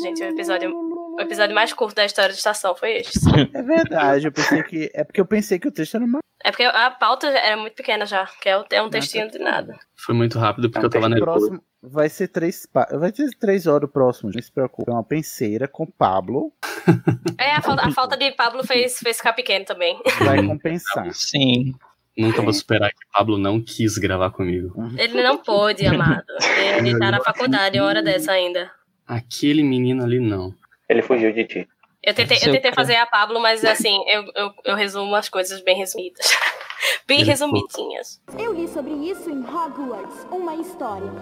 Gente, o episódio, o episódio mais curto da história de estação foi este. É verdade, eu pensei que. É porque eu pensei que o texto era uma. É porque a pauta era muito pequena já, que é um- é um textinho de nada. Foi muito rápido porque eu tava nervoso. próximo vai ser três. Vai ter três horas o próximo, não se preocupe. É uma penseira com Pablo. É, a falta, a falta de Pablo fez, fez ficar pequeno também. Vai compensar. Sim. Nunca vou superar que o Pablo não quis gravar comigo. Ele não pôde, amado. Ele tá na faculdade, uma hora dessa ainda. Aquele menino ali não. Ele fugiu de ti. Eu tentei, eu tentei fazer a Pablo, mas assim, eu, eu, eu resumo as coisas bem resumidas. Bem resumidinhas. Eu li sobre isso em Hogwarts, uma história.